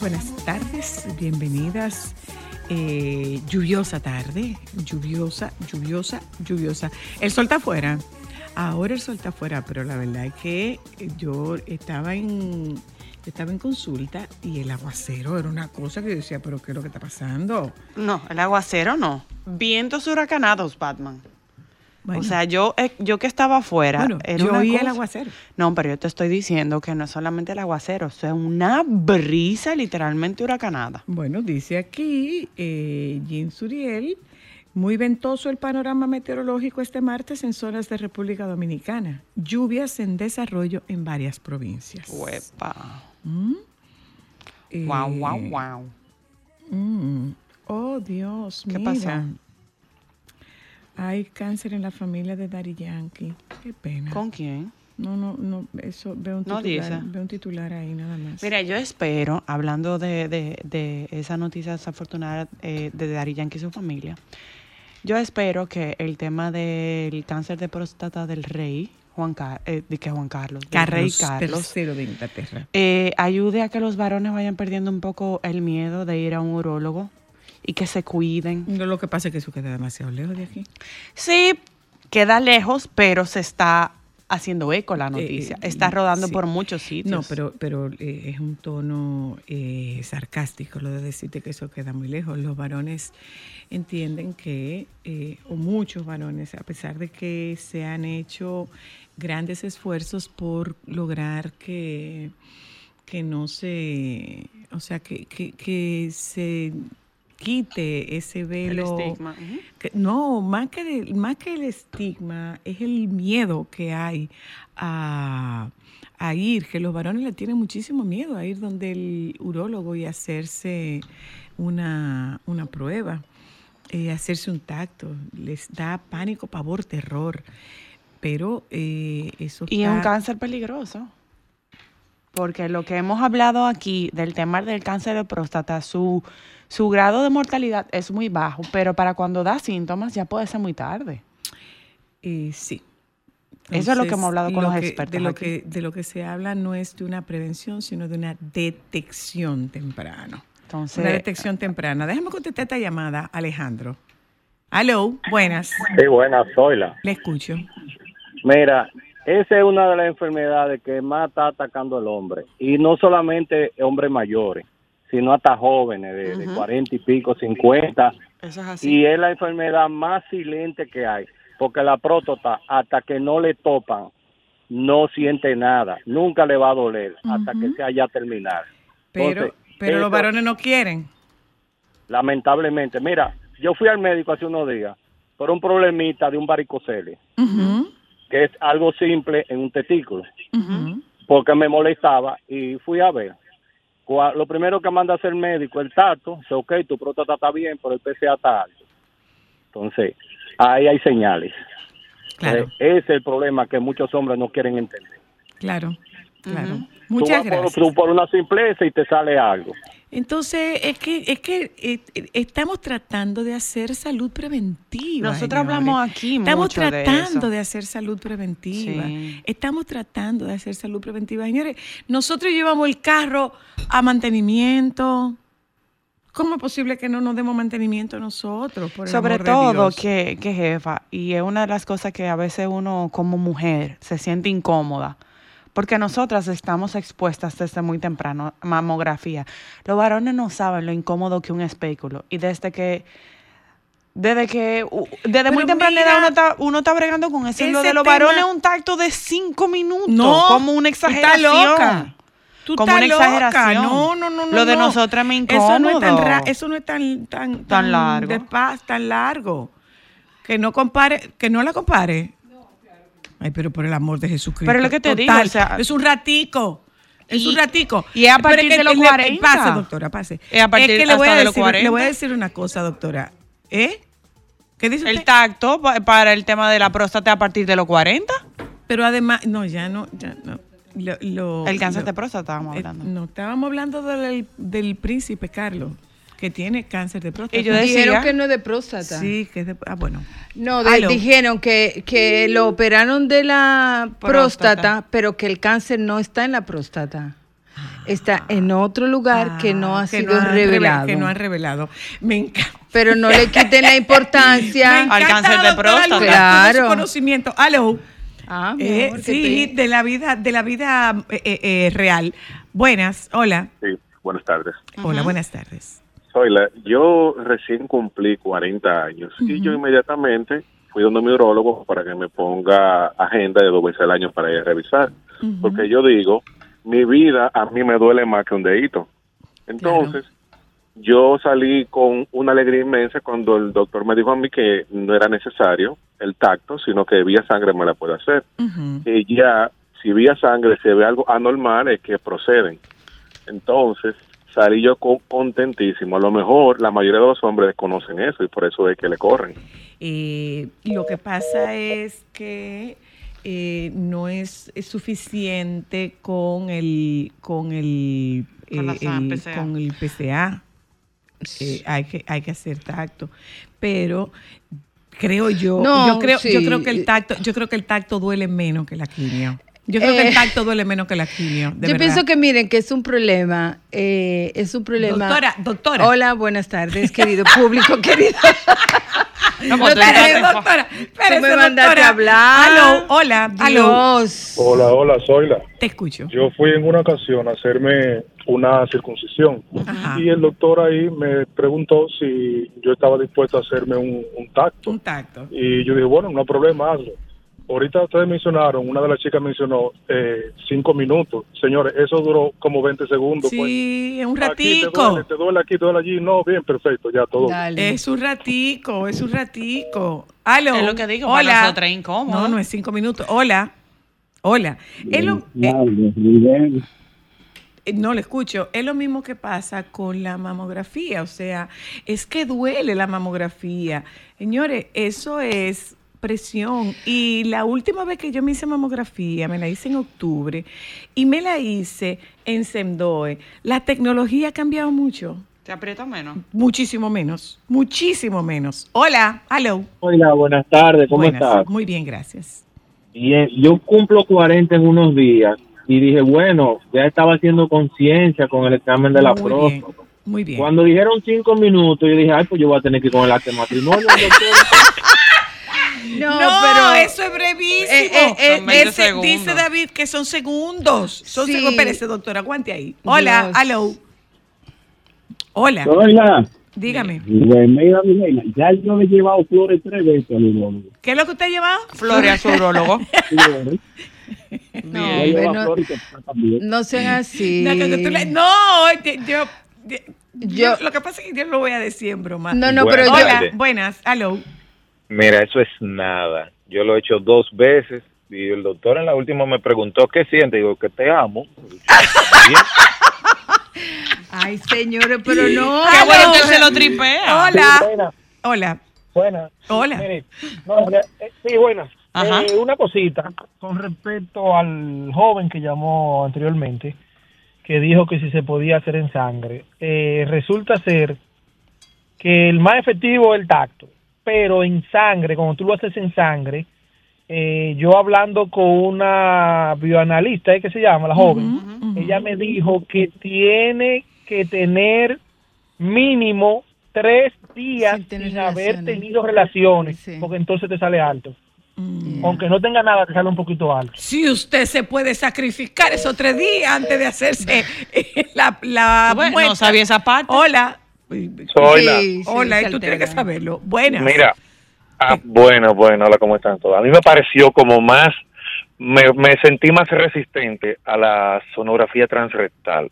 Buenas tardes, bienvenidas. Eh, lluviosa tarde, lluviosa, lluviosa, lluviosa. El sol está afuera. Ahora el sol está afuera, pero la verdad es que yo estaba en, estaba en consulta y el aguacero era una cosa que yo decía, pero ¿qué es lo que está pasando? No, el aguacero no. Vientos huracanados, Batman. Bueno. O sea, yo, eh, yo que estaba afuera. Bueno, era yo oí el aguacero. No, pero yo te estoy diciendo que no es solamente el aguacero, o sea, una brisa literalmente huracanada. Bueno, dice aquí eh, Jean Suriel, muy ventoso el panorama meteorológico este martes en zonas de República Dominicana. Lluvias en desarrollo en varias provincias. Huepa. Mm. Eh, Wow, wow, wow. mm. Oh, Dios, ¿Qué mira. pasó? Hay cáncer en la familia de Daddy Yankee. Qué pena. ¿Con quién? No, no, no, eso, veo un No titular, veo un titular ahí nada más. Mira, yo espero, hablando de, de, de esa noticia desafortunada eh, de Dari Yankee y su familia, yo espero que el tema del cáncer de próstata del rey, Juan, Car- eh, de que Juan Carlos, del rey Carlos, III de Inglaterra. eh, ayude a que los varones vayan perdiendo un poco el miedo de ir a un urólogo y que se cuiden. No, lo que pasa es que eso queda demasiado lejos de aquí. Sí, queda lejos, pero se está haciendo eco la Eh, noticia. eh, está rodando sí. por muchos sitios. No, pero, pero eh, es un tono eh, sarcástico lo de decirte que eso queda muy lejos. Los varones entienden que, o muchos varones, a pesar de que se han hecho grandes esfuerzos por lograr que, que no se, o sea, que, que, que se quite ese el velo. estigma. ujú. Que- no, más que, de- más que el estigma, es el miedo que hay a, a ir, que los varones le tienen muchísimo miedo a ir donde el urólogo y hacerse una, una prueba, eh, hacerse un tacto. Les da pánico, pavor, terror. Pero eh, eso Y es un cáncer peligroso. Porque lo que hemos hablado aquí del tema del cáncer de próstata, su, su grado de mortalidad es muy bajo, pero para cuando da síntomas ya puede ser muy tarde. Eh, sí. Eso es lo que hemos hablado con lo los que- expertos De lo, aquí. que, de lo que se habla no es de una prevención, sino de una detección temprana. Entonces, Una detección temprana. Déjame contestar esta llamada, Alejandro. Aló, buenas. Sí, buenas, Zoila. Le escucho. Mira, esa es una de las enfermedades que más está atacando al hombre. Y no solamente hombres mayores, sino hasta jóvenes de, de Ujú. 40 y pico, 50. eso es así. Y es la enfermedad más silente que hay. Porque la próstata, hasta que no le topan, no siente nada. Nunca le va a doler hasta que Ujú. sea ya terminar. Pero, Entonces, pero los varones no quieren. Lamentablemente. Mira, yo fui al médico hace unos días por un problemita de un varicocele, que es algo simple en un testículo. porque me molestaba y fui a ver. Lo primero que manda a hacer el médico, el tacto, dice, ok, tu próstata está bien, pero el PCA está alto. Entonces, ahí hay señales. Claro, Eh, ese es el problema que muchos hombres no quieren entender. claro, claro. Muchas tú vas por- gracias. tú por, una simpleza y te sale algo. Entonces, es que, es que eh, estamos tratando de hacer salud preventiva. Nosotros señores. hablamos aquí Estamos mucho de tratando eso. de, hacer salud preventiva. Sí. Estamos tratando de hacer salud preventiva. Señores, nosotros llevamos el carro a mantenimiento. ¿Cómo es posible que no nos demos mantenimiento nosotros? Por el Sobre amor de todo Dios? que, que jefa, y es una de las cosas que a veces uno como mujer se siente incómoda, porque nosotras estamos expuestas desde muy temprano a mamografía. Los varones no saben lo incómodo que un espéculo, y desde que desde que desde muy temprana edad uno está, uno está bregando con eso. Lo de los tema- varones es un tacto de cinco minutos, No, como una exageración. loca. Tú como una loca. exageración. No, no, no, no. Lo de no. nosotras me Eso no es tan, incómodo. ra- eso no es tan, tan, Tan largo. despa- tan largo. Que no compare, que no la compare. Ay, pero por el amor de Jesucristo. Pero lo que te digo, Total, o sea- es un ratico. Es Y- un ratico. y es a partir que de los le- 40. Pase, doctora, pase. Es a partir que le voy a de los Le 40. voy a decir una cosa, doctora. ¿Eh? ¿Qué dice El usted? tacto pa- para el tema de la próstata a partir de los 40. Pero además, no, ya no, ya no. Lo- lo- El cáncer lo- de próstata estábamos Eh, hablando. no, estábamos hablando del, del príncipe Carlos, que tiene cáncer de próstata. Decía- Dijeron que no es de próstata. Sí, que es de... Ah, bueno. No, de- dijeron que, que lo operaron de la Próstata. próstata, pero que el cáncer no está en la próstata. está en otro lugar que no ha Ah, sido han reve- revelado. Que no han revelado. Me encanta. Pero no le quiten la importancia. Al cáncer de próstata. Claro. conocimiento. Aló. Ah, Eh, sí, te- de la vida, de la vida eh, eh, eh, real. Buenas, hola. Sí, buenas tardes. Hola, buenas tardes. Soyla, yo recién cumplí 40 años y yo inmediatamente fui donde mi urologo para que me ponga agenda de dos veces al año para ir a revisar. Porque yo digo, mi vida a mí me duele más que un dedito. Entonces, yo salí con una alegría inmensa cuando el doctor me dijo a mí que no era necesario el tacto, sino que vía sangre me la puede hacer. Ujú. que ya, si vía sangre se ve algo anormal, es que proceden. Entonces, salí yo co- contentísimo. A lo mejor la mayoría de los hombres desconocen eso y por eso es que le corren. Eh, lo que pasa es que eh, no es, es suficiente con el con el, Con eh, sa- el- PCA. con el PCA. Eh, hay que hay que hacer tacto, pero creo yo, No, yo creo yo creo que el tacto yo creo que el tacto duele menos que la quimio. Yo creo que Eh, el tacto duele menos que la quimio. de Yo verdad. pienso que miren que es un problema, eh, es un problema. Doctora, doctora. Hola, buenas tardes, querido público, querido. No, Espérese, estás- doctora, me mandaste a hablar. Aló, hola, aló. Dios. Hola, hola, Zoila. Te escucho. Yo fui en una ocasión a hacerme una circuncisión Ajá. y el doctor ahí me preguntó si yo estaba dispuesto a hacerme un, un tacto. Un tacto. Y yo dije, bueno, no hay problema, hazlo. Ahorita ustedes mencionaron, una de las chicas mencionó eh, cinco minutos. Señores, eso duró como 20 segundos. pues. Sí, es un Aquí te ratico. duele, te duele aquí, te duele allí. No, bien, perfecto, ya todo. Dale. Es un ratico, es un ratico. Aló. Es lo que digo, para Hola. es incómodo. No, no es cinco minutos. Hola. Hola. Es lo- eh, eh, no le escucho. Es lo mismo que pasa con la mamografía. O sea, es que duele la mamografía. Señores, eso es presión. Y la última vez que yo me hice mamografía, me la hice en octubre y me la hice en Semdoe. La tecnología ha cambiado mucho. ¿Te aprieta menos? Muchísimo menos, muchísimo menos. Hola, hello. Hola, buenas tardes, ¿cómo Buenas, estás? Muy bien, gracias. Bien, yo cumplo 40 en unos días y dije, bueno, ya estaba haciendo conciencia con el examen de la muy próstata. bien, muy bien. Cuando dijeron cinco minutos, yo dije, ay, pues yo voy a tener que ir con el acta de matrimonio. No, No, pero eso es brevísimo. Eh, eh, eh, Son 20 Ese- segundos. dice David que son segundos. Son Sí. segundos. Espérese, doctor, aguante ahí. Hola, Dios. hello. Hola, Hola, dígame. Remedio Milena, ya yo le he llevado flores tres veces al urólogo. ¿Qué es lo que usted ha llevado? Flores a su urologo. Flores, no, yo no, no sean así. No, le- no, yo, yo, yo- Yo- lo que pasa es que yo lo voy a decir en broma. No, no, Buenas pero yo, Hola, buenas, hello. Mira, eso es nada. Yo lo he hecho dos veces y el doctor en la última me preguntó qué siente. Digo, que te amo. Bien. Ay, señores, pero no. Qué bueno que se lo tripea. Hola, Buena, hola, buena. hola. Mire, no, ya, eh, sí, buena. Ajá. Eh, una cosita con respecto al joven que llamó anteriormente, que dijo que si se podía hacer en sangre. Eh, resulta ser que el más efectivo es el tacto, pero en sangre, cuando tú lo haces en sangre, eh, yo hablando con una bioanalista, ¿eh? que se llama la joven, ella me dijo que tiene que tener mínimo tres días Sin haber relaciones. tenido relaciones, Sí. porque entonces te sale alto. Mm. Aunque no tenga nada, te sale un poquito alto. Si usted se puede sacrificar esos tres días antes de hacerse la, la Bueno, no sabía esa parte. Hola. Soyla. Sí, sí, Hola, y tú tienes que saberlo. Buenas. Mira, ah, bueno, bueno, hola, ¿cómo están todos? A mí me pareció como más, me, me sentí más resistente a la sonografía transrectal,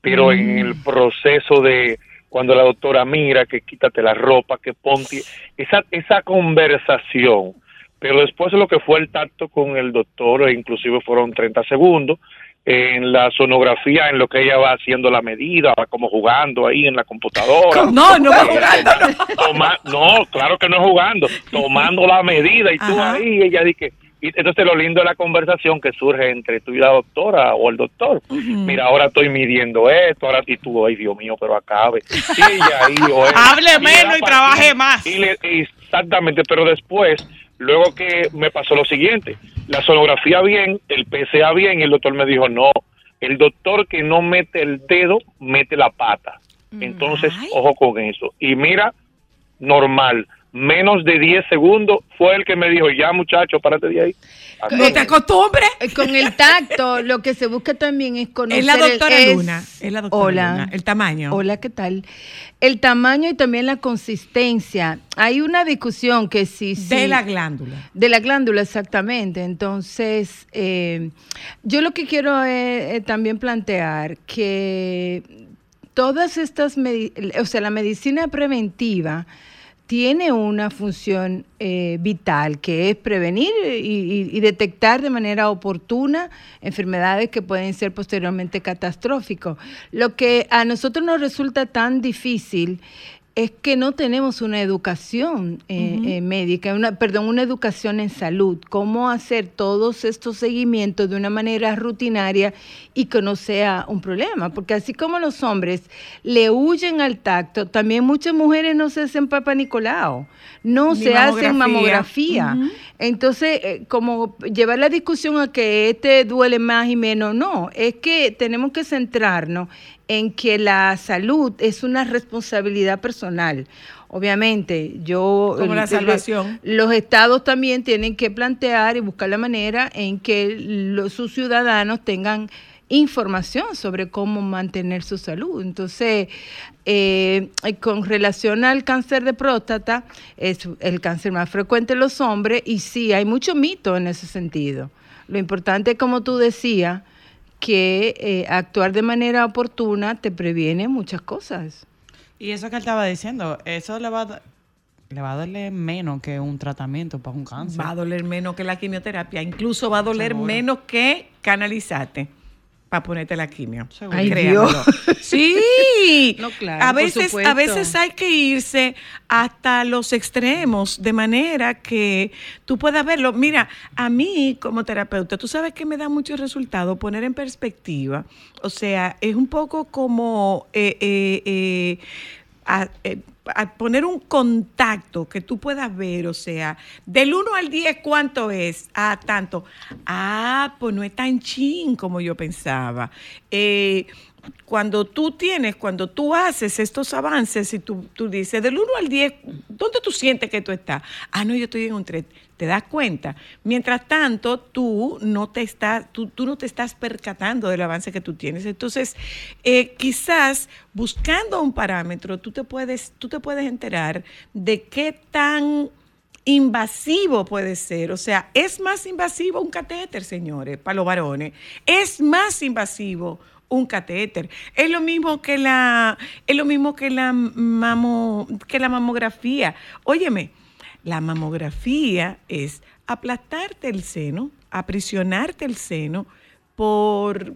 pero en el proceso de cuando la doctora mira, que quítate la ropa, que ponte, esa, esa conversación, pero después lo que fue el tacto con el doctor, e inclusive fueron 30 segundos, en la sonografía, en lo que ella va haciendo la medida, va como jugando ahí en la computadora. No, no va jugando. no. Toma- no, claro que no jugando, tomando la medida y tú Ajá. ahí, ella dice, y entonces lo lindo de la conversación que surge entre tú y la doctora o el doctor. Mira, ahora estoy midiendo esto, ahora y tú, ay Dios mío, pero acabe. Y ella ahí, o él, Hable menos y trabaje más. y le- exactamente, pero después, luego que me pasó lo siguiente, la sonografía bien, el PCA bien, y el doctor me dijo, no, El doctor que no mete el dedo, mete la pata. Entonces, ojo con eso. Y mira, normal, menos de 10 segundos fue el que me dijo, ya muchacho, párate de ahí. No te acostumbres. Eh, Con el tacto, lo que se busca también es conocer. Es la doctora el- Luna. Es la doctora Hola. Luna. El tamaño. Hola, ¿qué tal? El tamaño y también la consistencia. Hay una discusión que sí, sí. De la glándula. De la glándula, exactamente. Entonces, eh, yo lo que quiero eh, eh, también plantear que todas estas, o sea, la medicina preventiva tiene una función eh, vital que es prevenir y, y- detectar de manera oportuna enfermedades que pueden ser posteriormente catastróficos. Lo que a nosotros nos resulta tan difícil es que no tenemos una educación eh, eh, médica, una, perdón, una educación en salud, cómo hacer todos estos seguimientos de una manera rutinaria y que no sea un problema, porque así como los hombres le huyen al tacto, también muchas mujeres no se hacen papa Nicolau, no Ni se hacen mamografía. Entonces, eh, como llevar la discusión a que este duele más y menos, no, es que tenemos que centrarnos en que la salud es una responsabilidad personal. Obviamente, yo... Como la salvación. Los estados también tienen que plantear y buscar la manera en que los, sus ciudadanos tengan información sobre cómo mantener su salud. Entonces, eh, con relación al cáncer de próstata, es el cáncer más frecuente en los hombres y sí, hay mucho mito en ese sentido. Lo importante, como tú decías, que eh, actuar de manera oportuna te previene muchas cosas. Y eso que él estaba diciendo, eso le va a, le va a doler menos que un tratamiento para un cáncer. Va a doler menos que la quimioterapia. Incluso va a doler Seguro. menos que canalizarte para ponerte la quimio. Seguro. Ay. Dios. Sí. No, claro, a por veces, a veces hay que irse hasta los extremos de manera que tú puedas verlo. Mira, a mí como terapeuta, tú sabes que me da mucho resultado poner en perspectiva. O sea, es un poco como eh, eh, eh, a- eh, a poner un contacto que tú puedas ver, o sea, del 1 al 10, ¿cuánto es? Ah, tanto. Ah, pues no es tan chin como yo pensaba. Eh, cuando tú tienes, cuando tú haces estos avances y tú, tú dices, del 1 al 10, ¿dónde tú sientes que tú estás? Ah, no, yo estoy en un 3. ¿Te das cuenta? Mientras tanto, tú no te estás, tú, tú no te estás percatando del avance que tú tienes. Entonces, eh, quizás buscando un parámetro, tú te puedes, tú te puedes enterar de qué tan invasivo puede ser. O sea, es más invasivo un catéter, señores, para los varones. Es más invasivo un catéter. Es lo mismo que la, es lo mismo que la que la mamografía. Óyeme, la mamografía es aplastarte el seno, aprisionarte el seno por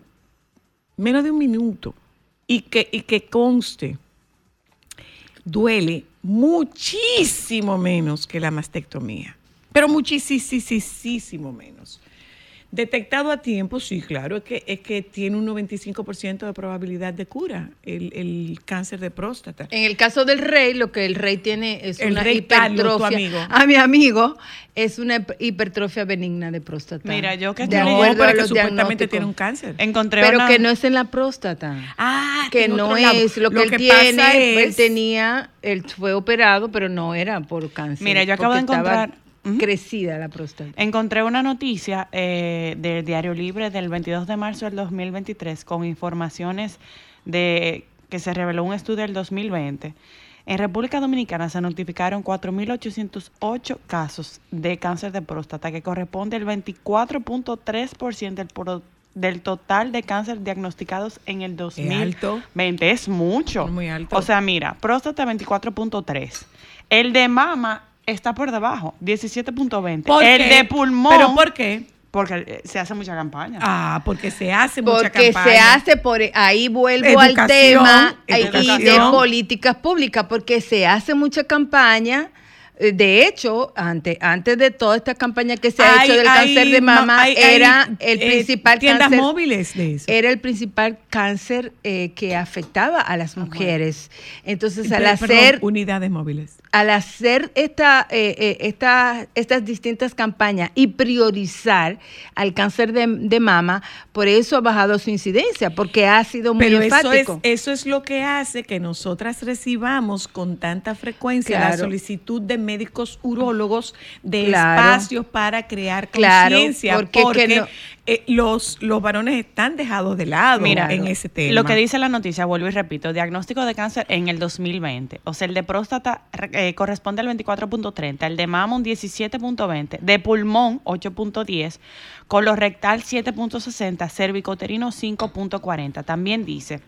menos de un minuto y que, y que conste, duele muchísimo menos que la mastectomía, pero muchísimo menos. Detectado a tiempo, sí, claro, es que, es que tiene un 95% de probabilidad de cura el, el cáncer de próstata. En el caso del rey, lo que el rey tiene es El una rey Carlos, tu hipertrofia. amigo. A mi amigo es una hiper- hipertrofia benigna de próstata. Mira, yo que estoy- No, acuerdo pero a es que supuestamente tiene un cáncer. Encontré Pero una- que no es en la próstata. Ah, que no otro lado. es lo que él tiene. Él es- tenía, él fue operado, pero no era por cáncer. Mira, yo acabo de porque estaba crecida la próstata. Encontré una noticia eh, del Diario Libre del 22 de marzo del 2023 con informaciones de que se reveló un estudio del 2020. En República Dominicana se notificaron 4.808 casos de cáncer de próstata, que corresponde al 24.3% del, del total de cáncer diagnosticados en el 2020. Es mucho. Es muy alto. O sea, mira, próstata 24.3. El de mama está por debajo, 17.20. ¿Por El qué? de pulmón. ¿Pero por qué? Porque eh, se hace mucha campaña. Ah, porque se hace mucha Porque campaña. se hace por ahí vuelvo al tema y- y de políticas públicas, porque se hace mucha campaña Eh, De hecho, antes, antes de toda esta campaña que se ha Hay- hecho del hay cáncer de ma- mama, hay- hay, era el eh, principal tiendas cáncer. móviles de eso. Era el principal cáncer eh, que afectaba a las mujeres. Entonces, al perdón, hacer unidades móviles. Al hacer esta, eh, eh, esta- estas distintas campañas y priorizar al cáncer de, de mama, por eso ha bajado su incidencia, porque ha sido muy Pero eso es, enfático. eso es lo que hace que nosotras recibamos con tanta frecuencia la solicitud de médicos urólogos de Claro. espacios para crear Claro, conciencia, porque porque, que no- eh, los, los varones están dejados de lado Mira, en ese tema. Lo que dice la noticia, vuelvo y repito, diagnóstico de cáncer en el 2020. O sea, el de próstata eh, corresponde al 24.30, el de mama un 17.20, de pulmón 8.10, colorectal 7.60, cervicoterino 5.40. También dice...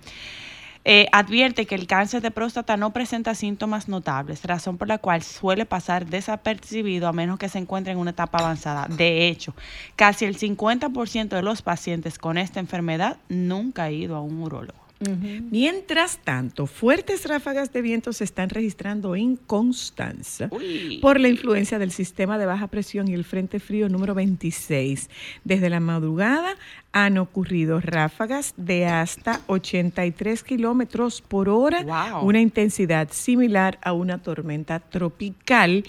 eh, advierte que el cáncer de próstata no presenta síntomas notables, razón por la cual suele pasar desapercibido a menos que se encuentre en una etapa avanzada. De hecho, casi el 50% de los pacientes con esta enfermedad nunca ha ido a un urólogo. Mientras tanto, fuertes ráfagas de viento se están registrando en Constanza por la influencia del sistema de baja presión y el frente frío número 26. Desde la madrugada han ocurrido ráfagas de hasta 83 kilómetros por hora, Wow. una intensidad similar a una tormenta tropical,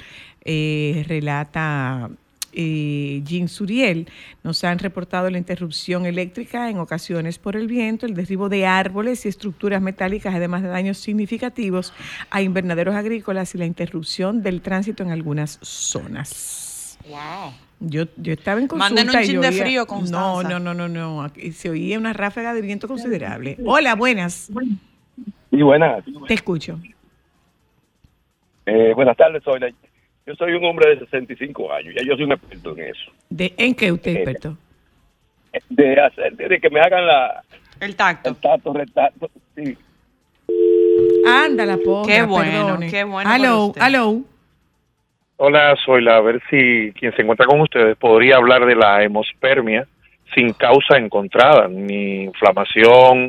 eh, relata eh, Jean Suriel. Nos han reportado la interrupción eléctrica en ocasiones por el viento, el derribo de árboles y estructuras metálicas, además de daños significativos a invernaderos agrícolas y la interrupción del tránsito en algunas zonas. Wow. Yo, yo estaba en consulta Manden un y chin yo de oía- frío, No, Constanza. no, no, no, no. Aquí se oía una ráfaga de viento considerable. Hola, buenas. Y buenas. Te escucho. Eh, buenas tardes, soy la- Yo soy un hombre de 65 años, ya yo soy un experto en eso. ¿De, ¿En qué usted es Eh, experto? De hacer, de que me hagan la, El tacto. el tacto, sí. Anda la Qué bueno, perdone. qué bueno usted. aló. Hola, soy la. A ver si quien se encuentra con ustedes podría hablar de la hemospermia sin causa encontrada, ni inflamación,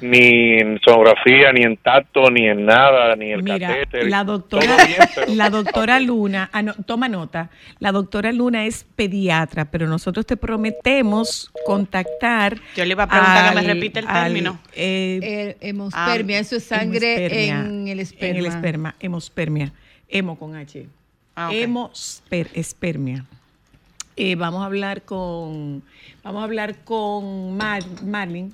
ni en sonografía, ni en tacto, ni en nada, ni el Mira, catéter. la doctora, Todo bien, pero- la doctora Luna, ah, no, toma nota, la doctora Luna es pediatra, pero nosotros te prometemos contactar. Yo le iba a preguntar que me repite el al, término. eh, Eh, hemospermia, eso es sangre hemospermia, en el esperma. En el esperma, hemospermia, hemo con H. Ah, ok. Hemosper- espermia. Eh, vamos a hablar con, vamos a hablar con Mar- Marlin.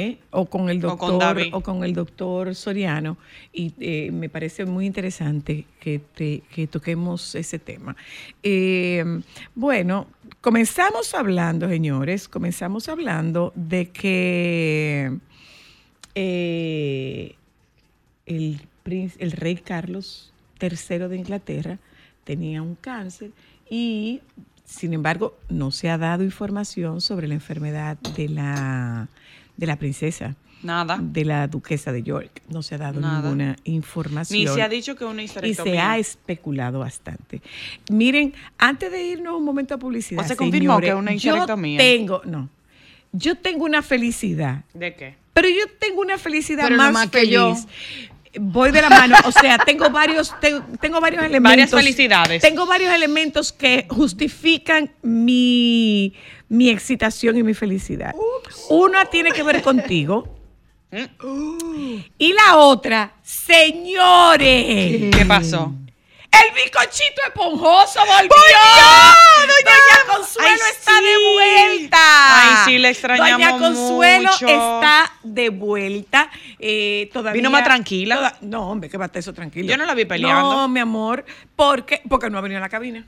¿Eh? o con el O con doctor o con el doctor Soriano y eh, me parece muy interesante que, te- que toquemos ese tema. Eh, bueno, comenzamos hablando, señores, comenzamos hablando de que el, el rey Carlos III de Inglaterra tenía un cáncer y, sin embargo, no se ha dado información sobre la enfermedad de la, de la princesa, Nada. de la duquesa de York. No se ha dado Nada. ninguna información. Ni se ha dicho que una y histerectomía. se ha especulado bastante. Miren, antes de irnos un momento a publicidad, ¿O se confirmó que una histerectomía? Yo tengo, no, yo tengo una felicidad ¿De qué? pero yo tengo una felicidad Pero más, que feliz. yo. Voy de la mano, o sea, tengo varios, tengo, tengo varios elementos. Varias felicidades. Tengo varios elementos que justifican mi, mi excitación y mi felicidad. Una tiene que ver contigo. Y la otra, señores. ¿Qué pasó? El bicochito esponjoso volvió. Doña Consuelo Ay, está sí. de vuelta. Ay, sí, la extrañamos Doña Consuelo mucho. está de vuelta. Eh, todavía, ¿Vino más tranquila? toda- no, hombre, que va a estar eso tranquilo. Yo no la vi peleando. No, mi amor, porque, porque no ha venido a la cabina.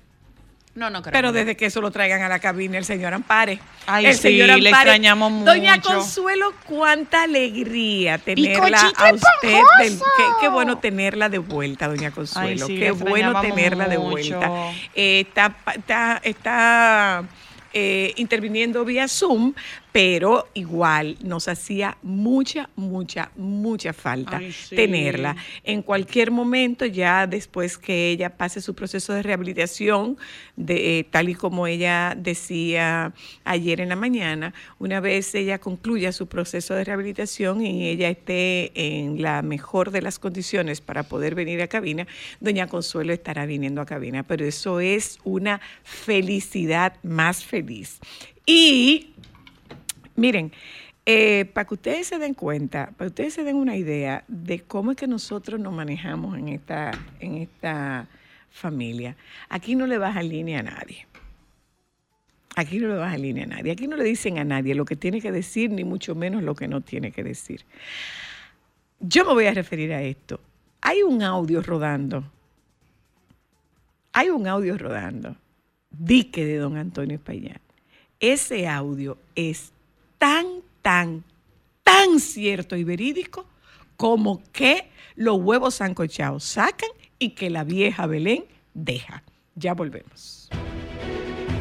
No, no creo. Pero desde que eso lo traigan a la cabina, el señor Ampare. Ay, el sí, señor le Ampare. extrañamos Doña mucho. Consuelo, cuánta alegría tenerla a usted. del- qué, qué bueno tenerla de vuelta, doña Consuelo. sí, qué le bueno tenerla de vuelta. Eh, está, está, está eh, interviniendo vía Zoom, pero igual nos hacía mucha, mucha, mucha falta Ay, sí. tenerla. En cualquier momento, ya después que ella pase su proceso de rehabilitación, de, eh, tal y como ella decía ayer en la mañana, una vez ella concluya su proceso de rehabilitación y ella esté en la mejor de las condiciones para poder venir a cabina, doña Consuelo estará viniendo a cabina, pero eso es una felicidad más feliz. Y Miren, eh, para que ustedes se den cuenta, para que ustedes se den una idea de cómo es que nosotros nos manejamos en esta, en esta familia, aquí no le baja línea a nadie. Aquí no le baja línea a nadie. Aquí no le dicen a nadie lo que tiene que decir, ni mucho menos lo que no tiene que decir. Yo me voy a referir a esto. Hay un audio rodando. Hay un audio rodando. Dique de don Antonio Espaillat. Ese audio es tan, tan, tan cierto y verídico como que los huevos sancochados sacan y que la vieja Belén deja. Ya volvemos.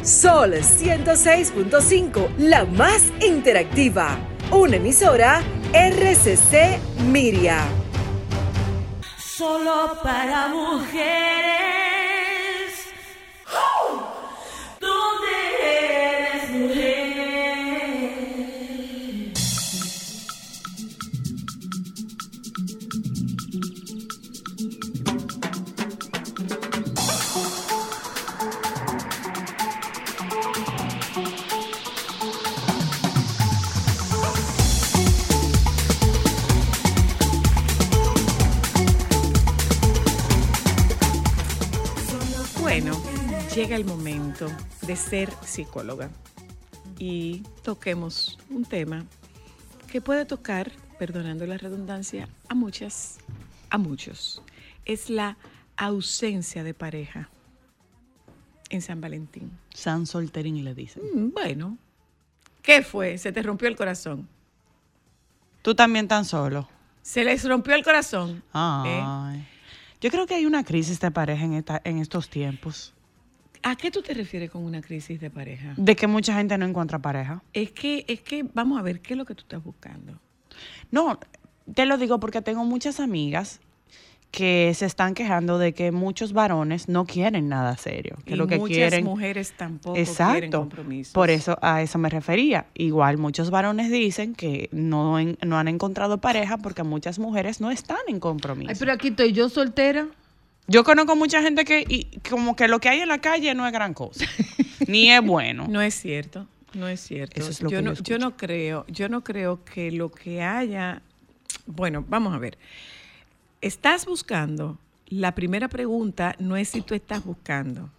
Sol 106.5, la más interactiva. Una emisora RCC Miria. Solo para mujeres. Llega el momento de ser psicóloga y toquemos un tema que puede tocar, perdonando la redundancia, a muchas, a muchos. Es la ausencia de pareja en San Valentín. San Solterín le dicen. Mm, Bueno, ¿qué fue? Se te rompió el corazón. Tú también tan solo. Se les rompió el corazón. ¿eh? Ay. Yo creo que hay una crisis de pareja en, esta, en estos tiempos. ¿A qué tú te refieres con una crisis de pareja? De que mucha gente no encuentra pareja. Es que, es que, vamos a ver, ¿qué es lo que tú estás buscando? No, te lo digo porque tengo muchas amigas que se están quejando de que muchos varones no quieren nada serio. Que y lo que muchas quieren. mujeres tampoco quieren Exacto. compromisos. Por eso a eso me refería. Igual muchos varones dicen que no, en- no han encontrado pareja porque muchas mujeres no están en compromiso. Ay, pero aquí estoy yo soltera. Yo conozco mucha gente que y como que lo que hay en la calle no es gran cosa, ni es bueno. No es cierto, no es cierto. Eso es lo yo que no, yo yo no creo, yo no creo que lo que haya, bueno, vamos a ver. Estás buscando. La primera pregunta no es si tú estás buscando.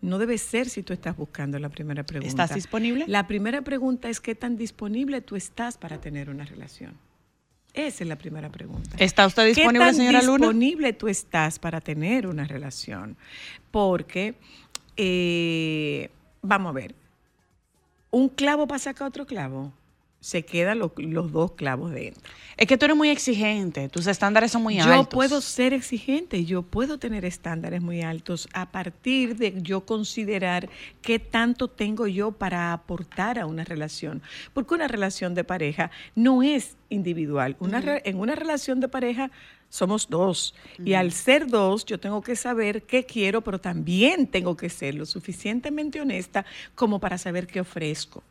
No debe ser si tú estás buscando la primera pregunta. ¿Estás disponible? La primera pregunta es qué tan disponible tú estás para tener una relación. Esa es la primera pregunta. ¿Está usted disponible, ¿Qué tan señora Luna? disponible tú estás para tener una relación? Porque, eh, vamos a ver, un clavo para sacar otro clavo, se quedan lo- los dos clavos dentro. Es que tú eres muy exigente, tus estándares son muy yo altos. puedo ser exigente, yo puedo tener estándares muy altos a partir de yo considerar qué tanto tengo yo para aportar a una relación. Porque una relación de pareja no es individual. Una re- en una relación de pareja somos dos. Y al ser dos, yo tengo que saber qué quiero, pero también tengo que ser lo suficientemente honesta como para saber qué ofrezco.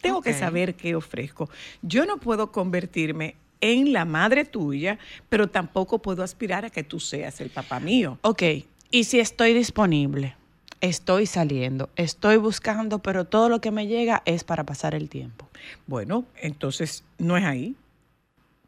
Tengo que saber qué ofrezco. Yo no puedo convertirme en la madre tuya, pero tampoco puedo aspirar a que tú seas el papá mío. Ok, y si estoy disponible, estoy saliendo, estoy buscando, pero todo lo que me llega es para pasar el tiempo. Bueno, entonces no es ahí.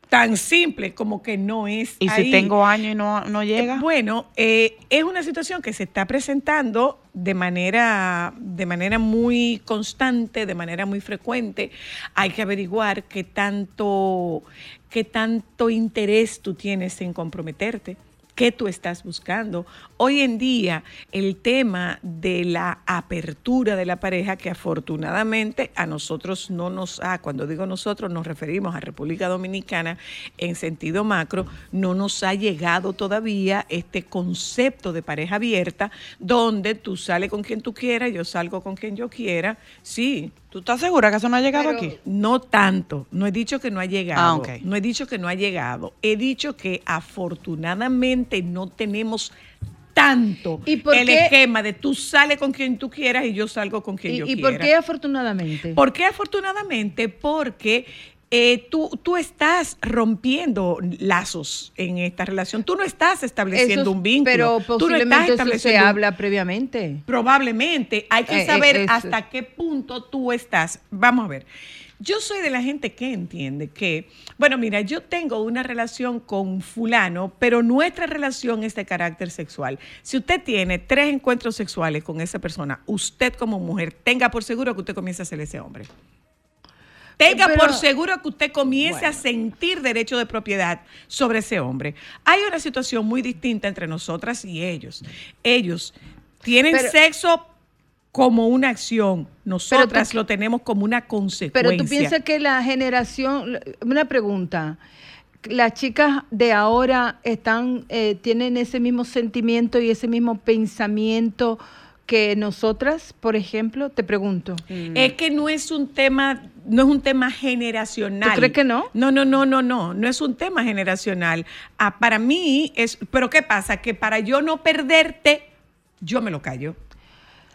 Tan simple como que no es Y ahí. si tengo años y no, no llega, Bueno, eh, es una situación que se está presentando de manera, de manera muy constante, de manera muy frecuente. Hay que averiguar qué tanto, qué tanto interés tú tienes en comprometerte. ¿Qué tú estás buscando? Hoy en día, el tema de la apertura de la pareja, que afortunadamente a nosotros no nos ha, cuando digo nosotros, nos referimos a República Dominicana en sentido macro, no nos ha llegado todavía este concepto de pareja abierta, donde tú sales con quien tú quieras, yo salgo con quien yo quiera. Sí, ¿Tú estás segura que eso no ha llegado Pero aquí? No tanto, no he dicho que no ha llegado. Ah. No he dicho que no ha llegado. He dicho que afortunadamente no tenemos tanto ¿Y por el qué? esquema de tú sales con quien tú quieras y yo salgo con quien ¿Y, yo y quiera. por qué afortunadamente? ¿Por qué afortunadamente? Porque eh, tú, tú estás rompiendo lazos en esta relación. Tú no estás estableciendo Eso- un vínculo. Pero Tú no estás posiblemente eso se un- habla previamente. Probablemente. Hay que Eh, saber hasta qué punto tú estás. Vamos a ver. Yo soy de la gente que entiende que, bueno, mira, yo tengo una relación con fulano, pero nuestra relación es de carácter sexual. Si usted tiene tres encuentros sexuales con esa persona, usted como mujer, tenga por seguro que usted comienza a ser ese hombre. Tenga Pero- por seguro que usted comience a sentir derecho de propiedad sobre ese hombre. Hay una situación muy distinta entre nosotras y ellos. Ellos tienen Pero- sexo como una acción, nosotras tú- lo tenemos como una consecuencia. Pero tú piensas que la generación, una pregunta, las chicas de ahora están, eh, tienen ese mismo sentimiento y ese mismo pensamiento que nosotras, por ejemplo, te pregunto. Es que no es un tema, no es un tema generacional. ¿Tú crees que no? No, no, no, no, no, no es un tema generacional. Ah, para mí es, pero ¿qué pasa? Que para yo no perderte, yo me lo callo.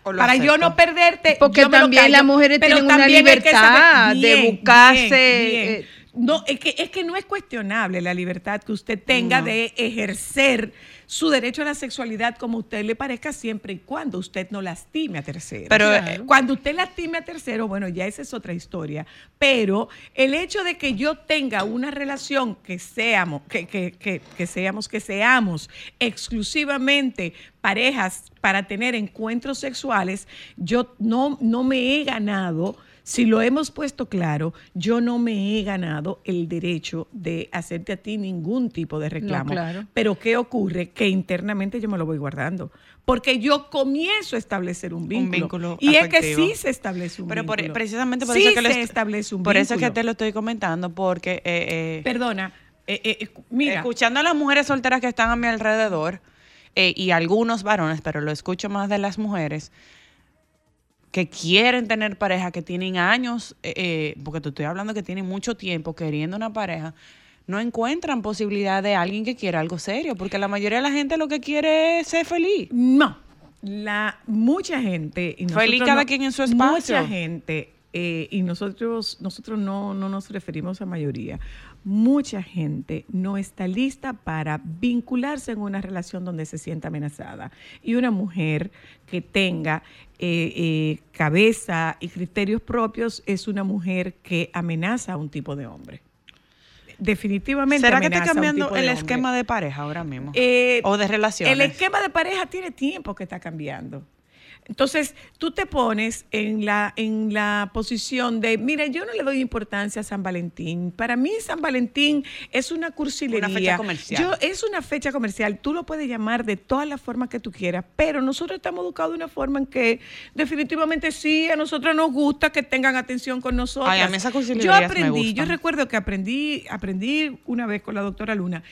¿O lo Para yo no perderte, Porque yo me lo también callo. las mujeres Pero tienen una libertad de buscarse, bien, bien. No, es que, es que no es cuestionable la libertad que usted tenga No. de ejercer su derecho a la sexualidad como a usted le parezca siempre y cuando usted no lastime a terceros. Pero, Claro. eh, cuando usted lastime a terceros, bueno, ya esa es otra historia. Pero el hecho de que yo tenga una relación que seamos, que, que, que, que seamos, que seamos exclusivamente parejas para tener encuentros sexuales, yo no, no me he ganado. Si lo hemos puesto claro, yo no me he ganado el derecho de hacerte a ti ningún tipo de reclamo. claro. Pero ¿qué ocurre? Que internamente yo me lo voy guardando. Porque yo comienzo a establecer un vínculo. vínculo y es que sí se establece un Pero vínculo. precisamente por Sí eso que se est- establece un Por eso es que te lo estoy comentando, porque eh, eh, Perdona, eh, eh, eh, mira. escuchando a las mujeres solteras que están a mi alrededor eh, y algunos varones, pero lo escucho más de las mujeres que quieren tener pareja, que tienen años, eh, eh, porque te estoy hablando que tienen mucho tiempo queriendo una pareja, no encuentran posibilidad de alguien que quiera algo serio, porque la mayoría de la gente lo que quiere es ser feliz. No, la mucha gente y Feliz cada no- quien en su espacio. Mucha gente eh, y nosotros nosotros no, no nos referimos a mayoría. Mucha gente no está lista para vincularse en una relación donde se sienta amenazada. Y una mujer que tenga eh, eh, cabeza y criterios propios es una mujer que amenaza a un tipo de hombre. Definitivamente. ¿Será que está cambiando de el esquema de pareja ahora mismo? Eh, o de relaciones. El esquema de pareja tiene tiempo que está cambiando. Entonces, tú te pones en la, en la posición de, mira, yo no le doy importancia a San Valentín. Para mí San Valentín es una cursilería. Una fecha comercial. Yo, es una fecha comercial. Tú lo puedes llamar de todas las formas que tú quieras, pero nosotros estamos educados de una forma en que definitivamente sí, a nosotros nos gusta que tengan atención con nosotros. Ay, a mí esas Yo cursilerías me aprendí, yo recuerdo que aprendí, aprendí una vez con la doctora Luna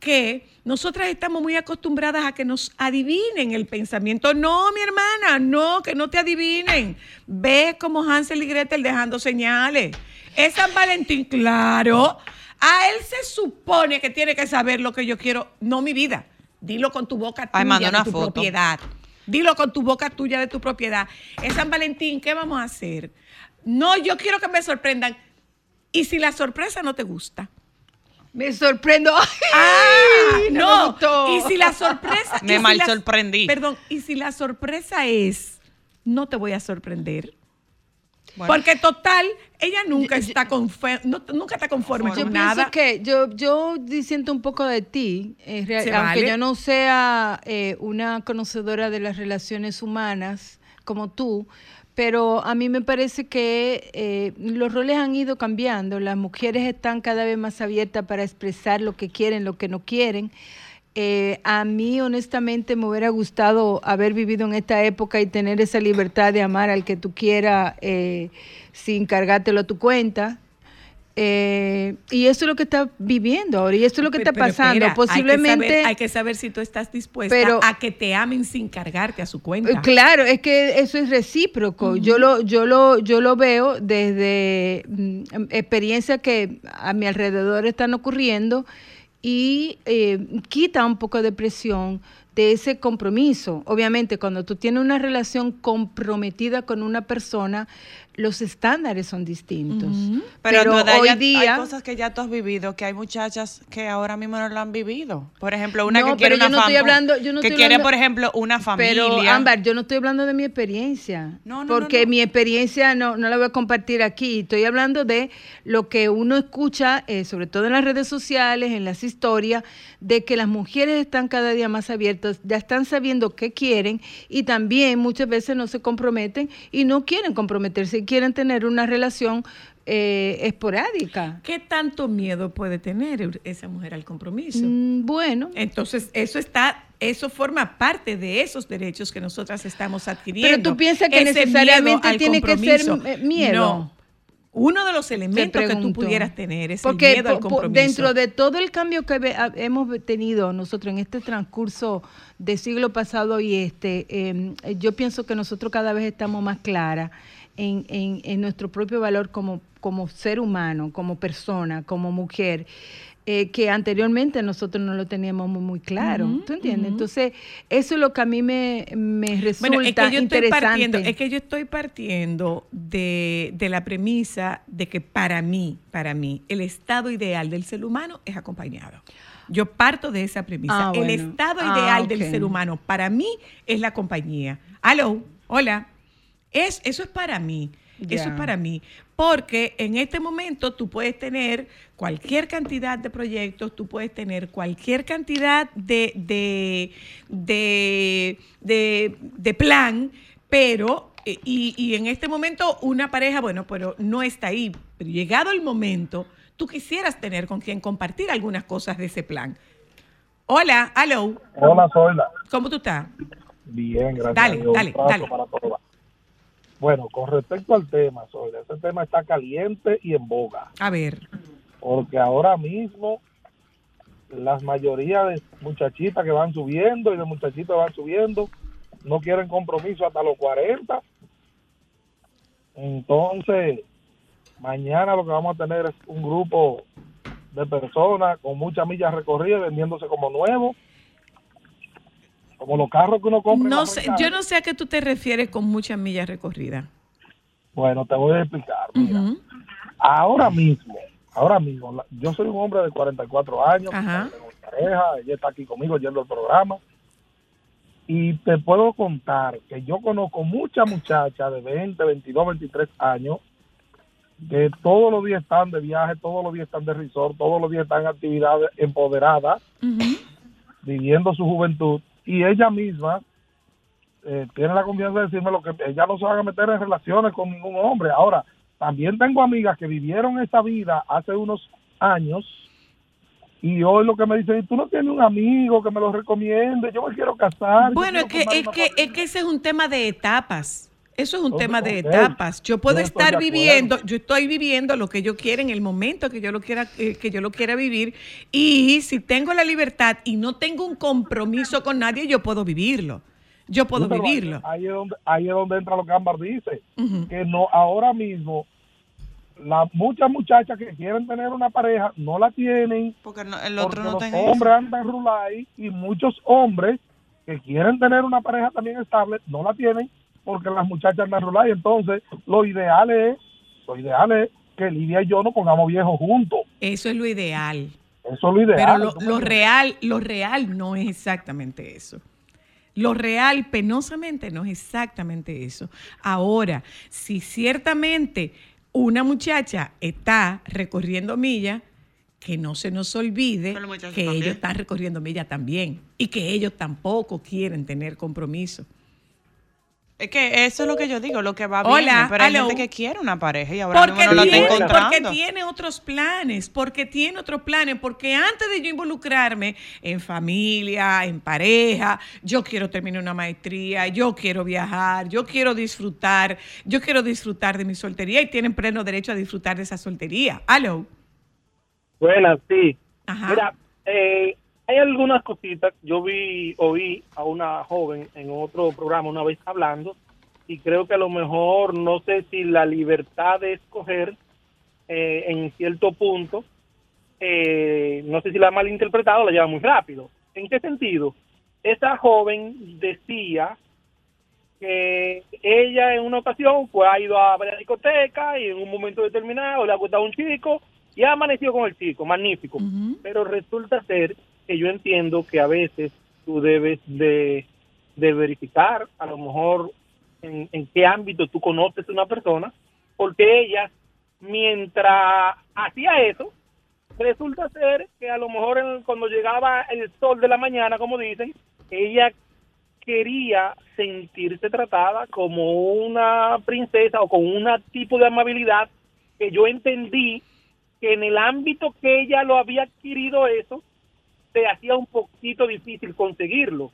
que nosotras estamos muy acostumbradas a que nos adivinen el pensamiento. No, mi hermana, no, que no te adivinen. Ve como Hansel y Gretel dejando señales. Es San Valentín, claro. A él se supone que tiene que saber lo que yo quiero. No, mi vida. Dilo con tu boca tuya Ay, manda de una tu foto. propiedad. Dilo con tu boca tuya de tu propiedad. Es San Valentín, ¿qué vamos a hacer? No, yo quiero que me sorprendan. Y si la sorpresa no te gusta. Me sorprendo. Ah, Ay, no me no. gustó. Y si la sorpresa. Me si mal la- sorprendí. Perdón, y si la sorpresa es, no te voy a sorprender. Bueno. Porque total, ella nunca está conforme, no- nunca está conforme Yo con pienso nada. que yo, yo disiento un poco de ti, eh, real- aunque vale. yo no sea eh, una conocedora de las relaciones humanas como tú, pero a mí me parece que eh, los roles han ido cambiando, las mujeres están cada vez más abiertas para expresar lo que quieren, lo que no quieren. Eh, a mí honestamente me hubiera gustado haber vivido en esta época y tener esa libertad de amar al que tú quieras eh, sin cargártelo a tu cuenta. Eh, y eso es lo que está viviendo ahora, y esto es lo que Pero- está pero pasando. Posiblemente. Hay que, saber, hay que saber si tú estás dispuesta a que te amen sin cargarte a su cuenta. Eh, Claro, es que eso es recíproco. Yo lo, yo lo, yo lo veo desde mm, experiencias que a mi alrededor están ocurriendo y eh, quita un poco de presión de ese compromiso. Obviamente, cuando tú tienes una relación comprometida con una persona, los estándares son distintos. Pero, Pero, hoy ya- día hay cosas que ya tú has vivido, que hay muchachas que ahora mismo no lo han vivido. Por ejemplo, una No, que quiere una no fam- hablando- no que quiere, hablando- por ejemplo, una familia. Pero, Ámbar, yo no estoy hablando de mi experiencia. No, no, porque mi experiencia no, no la voy a compartir aquí. Estoy hablando de lo que uno escucha, eh, sobre todo en las redes sociales, en las historias, de que las mujeres están cada día más abiertas, ya están sabiendo qué quieren y también muchas veces no se comprometen y no quieren comprometerse quieren tener una relación eh, esporádica. ¿Qué tanto miedo puede tener esa mujer al compromiso? Mm, bueno. Entonces, eso está, eso forma parte de esos derechos que nosotras estamos adquiriendo. Pero tú piensas que Ese necesariamente tiene que ser, miedo. No. Uno de los elementos que tú pudieras tener es Porque el miedo al compromiso. dentro de todo el cambio que hemos tenido nosotros en este transcurso de siglo pasado y este, eh, yo pienso que nosotros cada vez estamos más claras en, en- en nuestro propio valor como, como ser humano, como persona, como mujer. eh, que anteriormente nosotros no lo teníamos muy, muy claro, ¿tú entiendes? Entonces, eso es lo que a mí me, me resulta Bueno, es que yo estoy interesante. partiendo, es que yo estoy partiendo de, de la premisa de que para mí, para mí, el estado ideal del ser humano es acompañado. Yo parto de esa premisa. Ah, El estado Ah, ideal del ser humano para mí es la compañía. Aló, hola. Es, eso es para mí. Eso es para mí. Porque en este momento tú puedes tener cualquier cantidad de proyectos, tú puedes tener cualquier cantidad de, de, de, de- de plan, pero, eh, y, y en este momento una pareja, bueno, pero no está ahí. Pero llegado el momento, tú quisieras tener con quien compartir algunas cosas de ese plan. Hola, aló, Hola, Zoila. ¿cómo tú estás? Bien, gracias. Dale, a Dios. dale, dale. para todas. Bueno, con respecto al tema, Zoila, ese tema está caliente y en boga. A ver. Porque ahora mismo las mayoría de muchachitas que van subiendo y de muchachitos que van subiendo no quieren compromiso hasta los 40. Entonces, mañana lo que vamos a tener es un grupo de personas con muchas millas recorridas vendiéndose como nuevos, como los carros que uno compra. No sé, yo no sé a qué tú te refieres con muchas millas recorridas. Bueno, te voy a explicar. Mira, ahora mismo, ahora mismo, yo soy un hombre de 44 años, tengo mi pareja, ella está aquí conmigo yendo el programa. Y te puedo contar que yo conozco muchas muchachas de 20, 22, 23 años que todos los días están de viaje, todos los días están de resort, todos los días están en actividades empoderadas, viviendo su juventud. Y ella misma eh, tiene la confianza de decirme lo que ella no se van a meter en relaciones con ningún hombre. Ahora, también tengo amigas que vivieron esa vida hace unos años y hoy lo que me dicen, tú no tienes un amigo que me lo recomiende, yo me quiero casar. Bueno, es que, es que, es que ese es un tema de etapas. Eso es un tema de etapas. Yo puedo Yo estar viviendo, yo estoy viviendo lo que yo quiera en el momento que yo lo quiera, eh, que yo lo quiera vivir. Y si tengo la libertad y no tengo un compromiso con nadie, yo puedo vivirlo. Yo puedo Sí, pero ahí- vivirlo. Ahí es, donde, ahí es donde entra lo que Ámbar dice, que no ahora mismo las muchas muchachas que quieren tener una pareja no la tienen Porque no- el otro porque no los tiene hombres andan rulay y muchos hombres que quieren tener una pareja también estable no la tienen porque las muchachas andan rulay. Entonces, lo ideal es, lo ideal es que Lidia y yo nos pongamos viejos juntos. Eso es lo ideal. Eso es lo ideal. Pero lo, ¿tú lo me real, lo real no es exactamente eso. Lo real, penosamente, no es exactamente eso. Ahora, si ciertamente una muchacha está recorriendo millas, que no se nos olvide que también. ellos están recorriendo millas también y que ellos tampoco quieren tener compromiso. Es que eso es lo que yo digo, lo que va Hola, bien, pero hay gente que quiere una pareja y ahora Porque mismo no la está tiene, encontrando. porque tiene otros planes, porque tiene otros planes, porque antes de yo involucrarme en familia, en pareja, yo quiero terminar una maestría, yo quiero viajar, yo quiero disfrutar, yo quiero disfrutar de mi soltería y tienen pleno derecho a disfrutar de esa soltería. Aló. Buenas, sí. Ajá. Mira, eh, hay algunas cositas. Yo vi, oí a una joven en otro programa una vez hablando y creo que a lo mejor, no sé si la libertad de escoger eh, en cierto punto, eh, no sé si la ha malinterpretado, la lleva muy rápido. ¿En qué sentido? Esa joven decía que ella en una ocasión pues ha ido a varias discotecas y en un momento determinado le ha gustado un chico y ha amanecido con el chico, magnífico. Pero resulta ser que yo entiendo que a veces tú debes de, de verificar a lo mejor en, qué ámbito tú conoces a una persona, porque ella, mientras hacía eso, resulta ser que a lo mejor cuando llegaba el sol de la mañana, como dicen, ella quería sentirse tratada como una princesa o con un tipo de amabilidad que yo entendí que en el ámbito que ella lo había adquirido eso, se hacía un poquito difícil conseguirlo.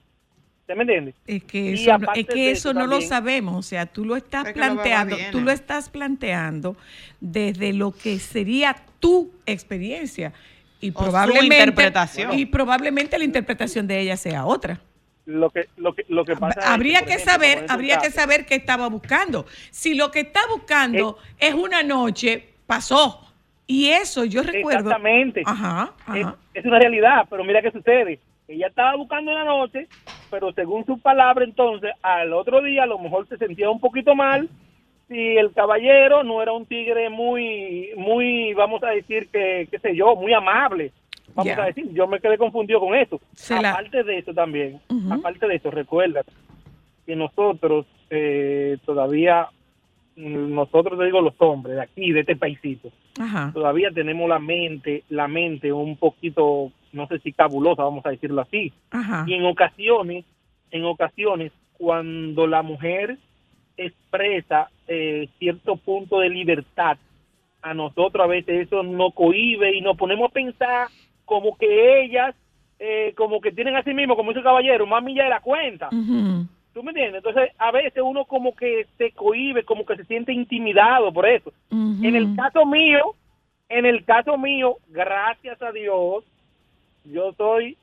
¿Se me entiende? Es que Y eso, es que eso eso no lo sabemos, o sea, tú lo estás Es lo planteando, viene. tú lo estás planteando desde lo que sería tu experiencia y O probablemente interpretación. y probablemente la interpretación de ella sea otra. Lo que, lo que, lo que pasa es Habría que ejemplo, saber, habría que saber qué estaba buscando. Si lo que está buscando es una noche, pasó. Y eso yo recuerdo. Exactamente. Ajá, Es, ajá. es una realidad, pero mira qué sucede. Ella estaba buscando en la noche, pero según su palabra, entonces, al otro día a lo mejor se sentía un poquito mal si el caballero no era un tigre muy, muy, vamos a decir que, qué sé yo, muy amable. Vamos a decir, yo me quedé confundido con eso. Se la- Aparte de eso también, aparte de eso, recuerda que nosotros eh, todavía, nosotros te digo los hombres de aquí, de este paisito, Ajá. todavía tenemos la mente, la mente un poquito, no sé si cabulosa, vamos a decirlo así. Ajá. Y en ocasiones, en ocasiones, cuando la mujer expresa eh, cierto punto de libertad, a nosotros a veces eso nos cohibe y nos ponemos a pensar como que ellas, eh, como que tienen a sí mismo, como dice el caballero, más milla de la cuenta. Ujú. ¿Tú me entiendes? Entonces, a veces uno como que se cohibe, como que se siente intimidado por eso. En el caso mío, en el caso mío, gracias a Dios, yo soy,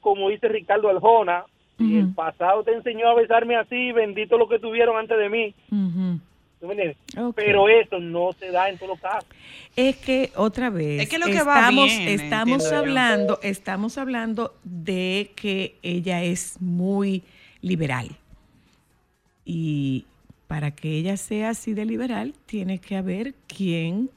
como dice Ricardo Aljona, y el pasado te enseñó a besarme así, bendito lo que tuvieron antes de mí. ¿Tú me entiendes? Pero eso no se da en todos los casos. Es que otra vez Es que lo que va estamos, viene, estamos entiendo yo. hablando, estamos hablando de que ella es muy liberal. Y para que ella sea así de liberal, tiene que haber quien,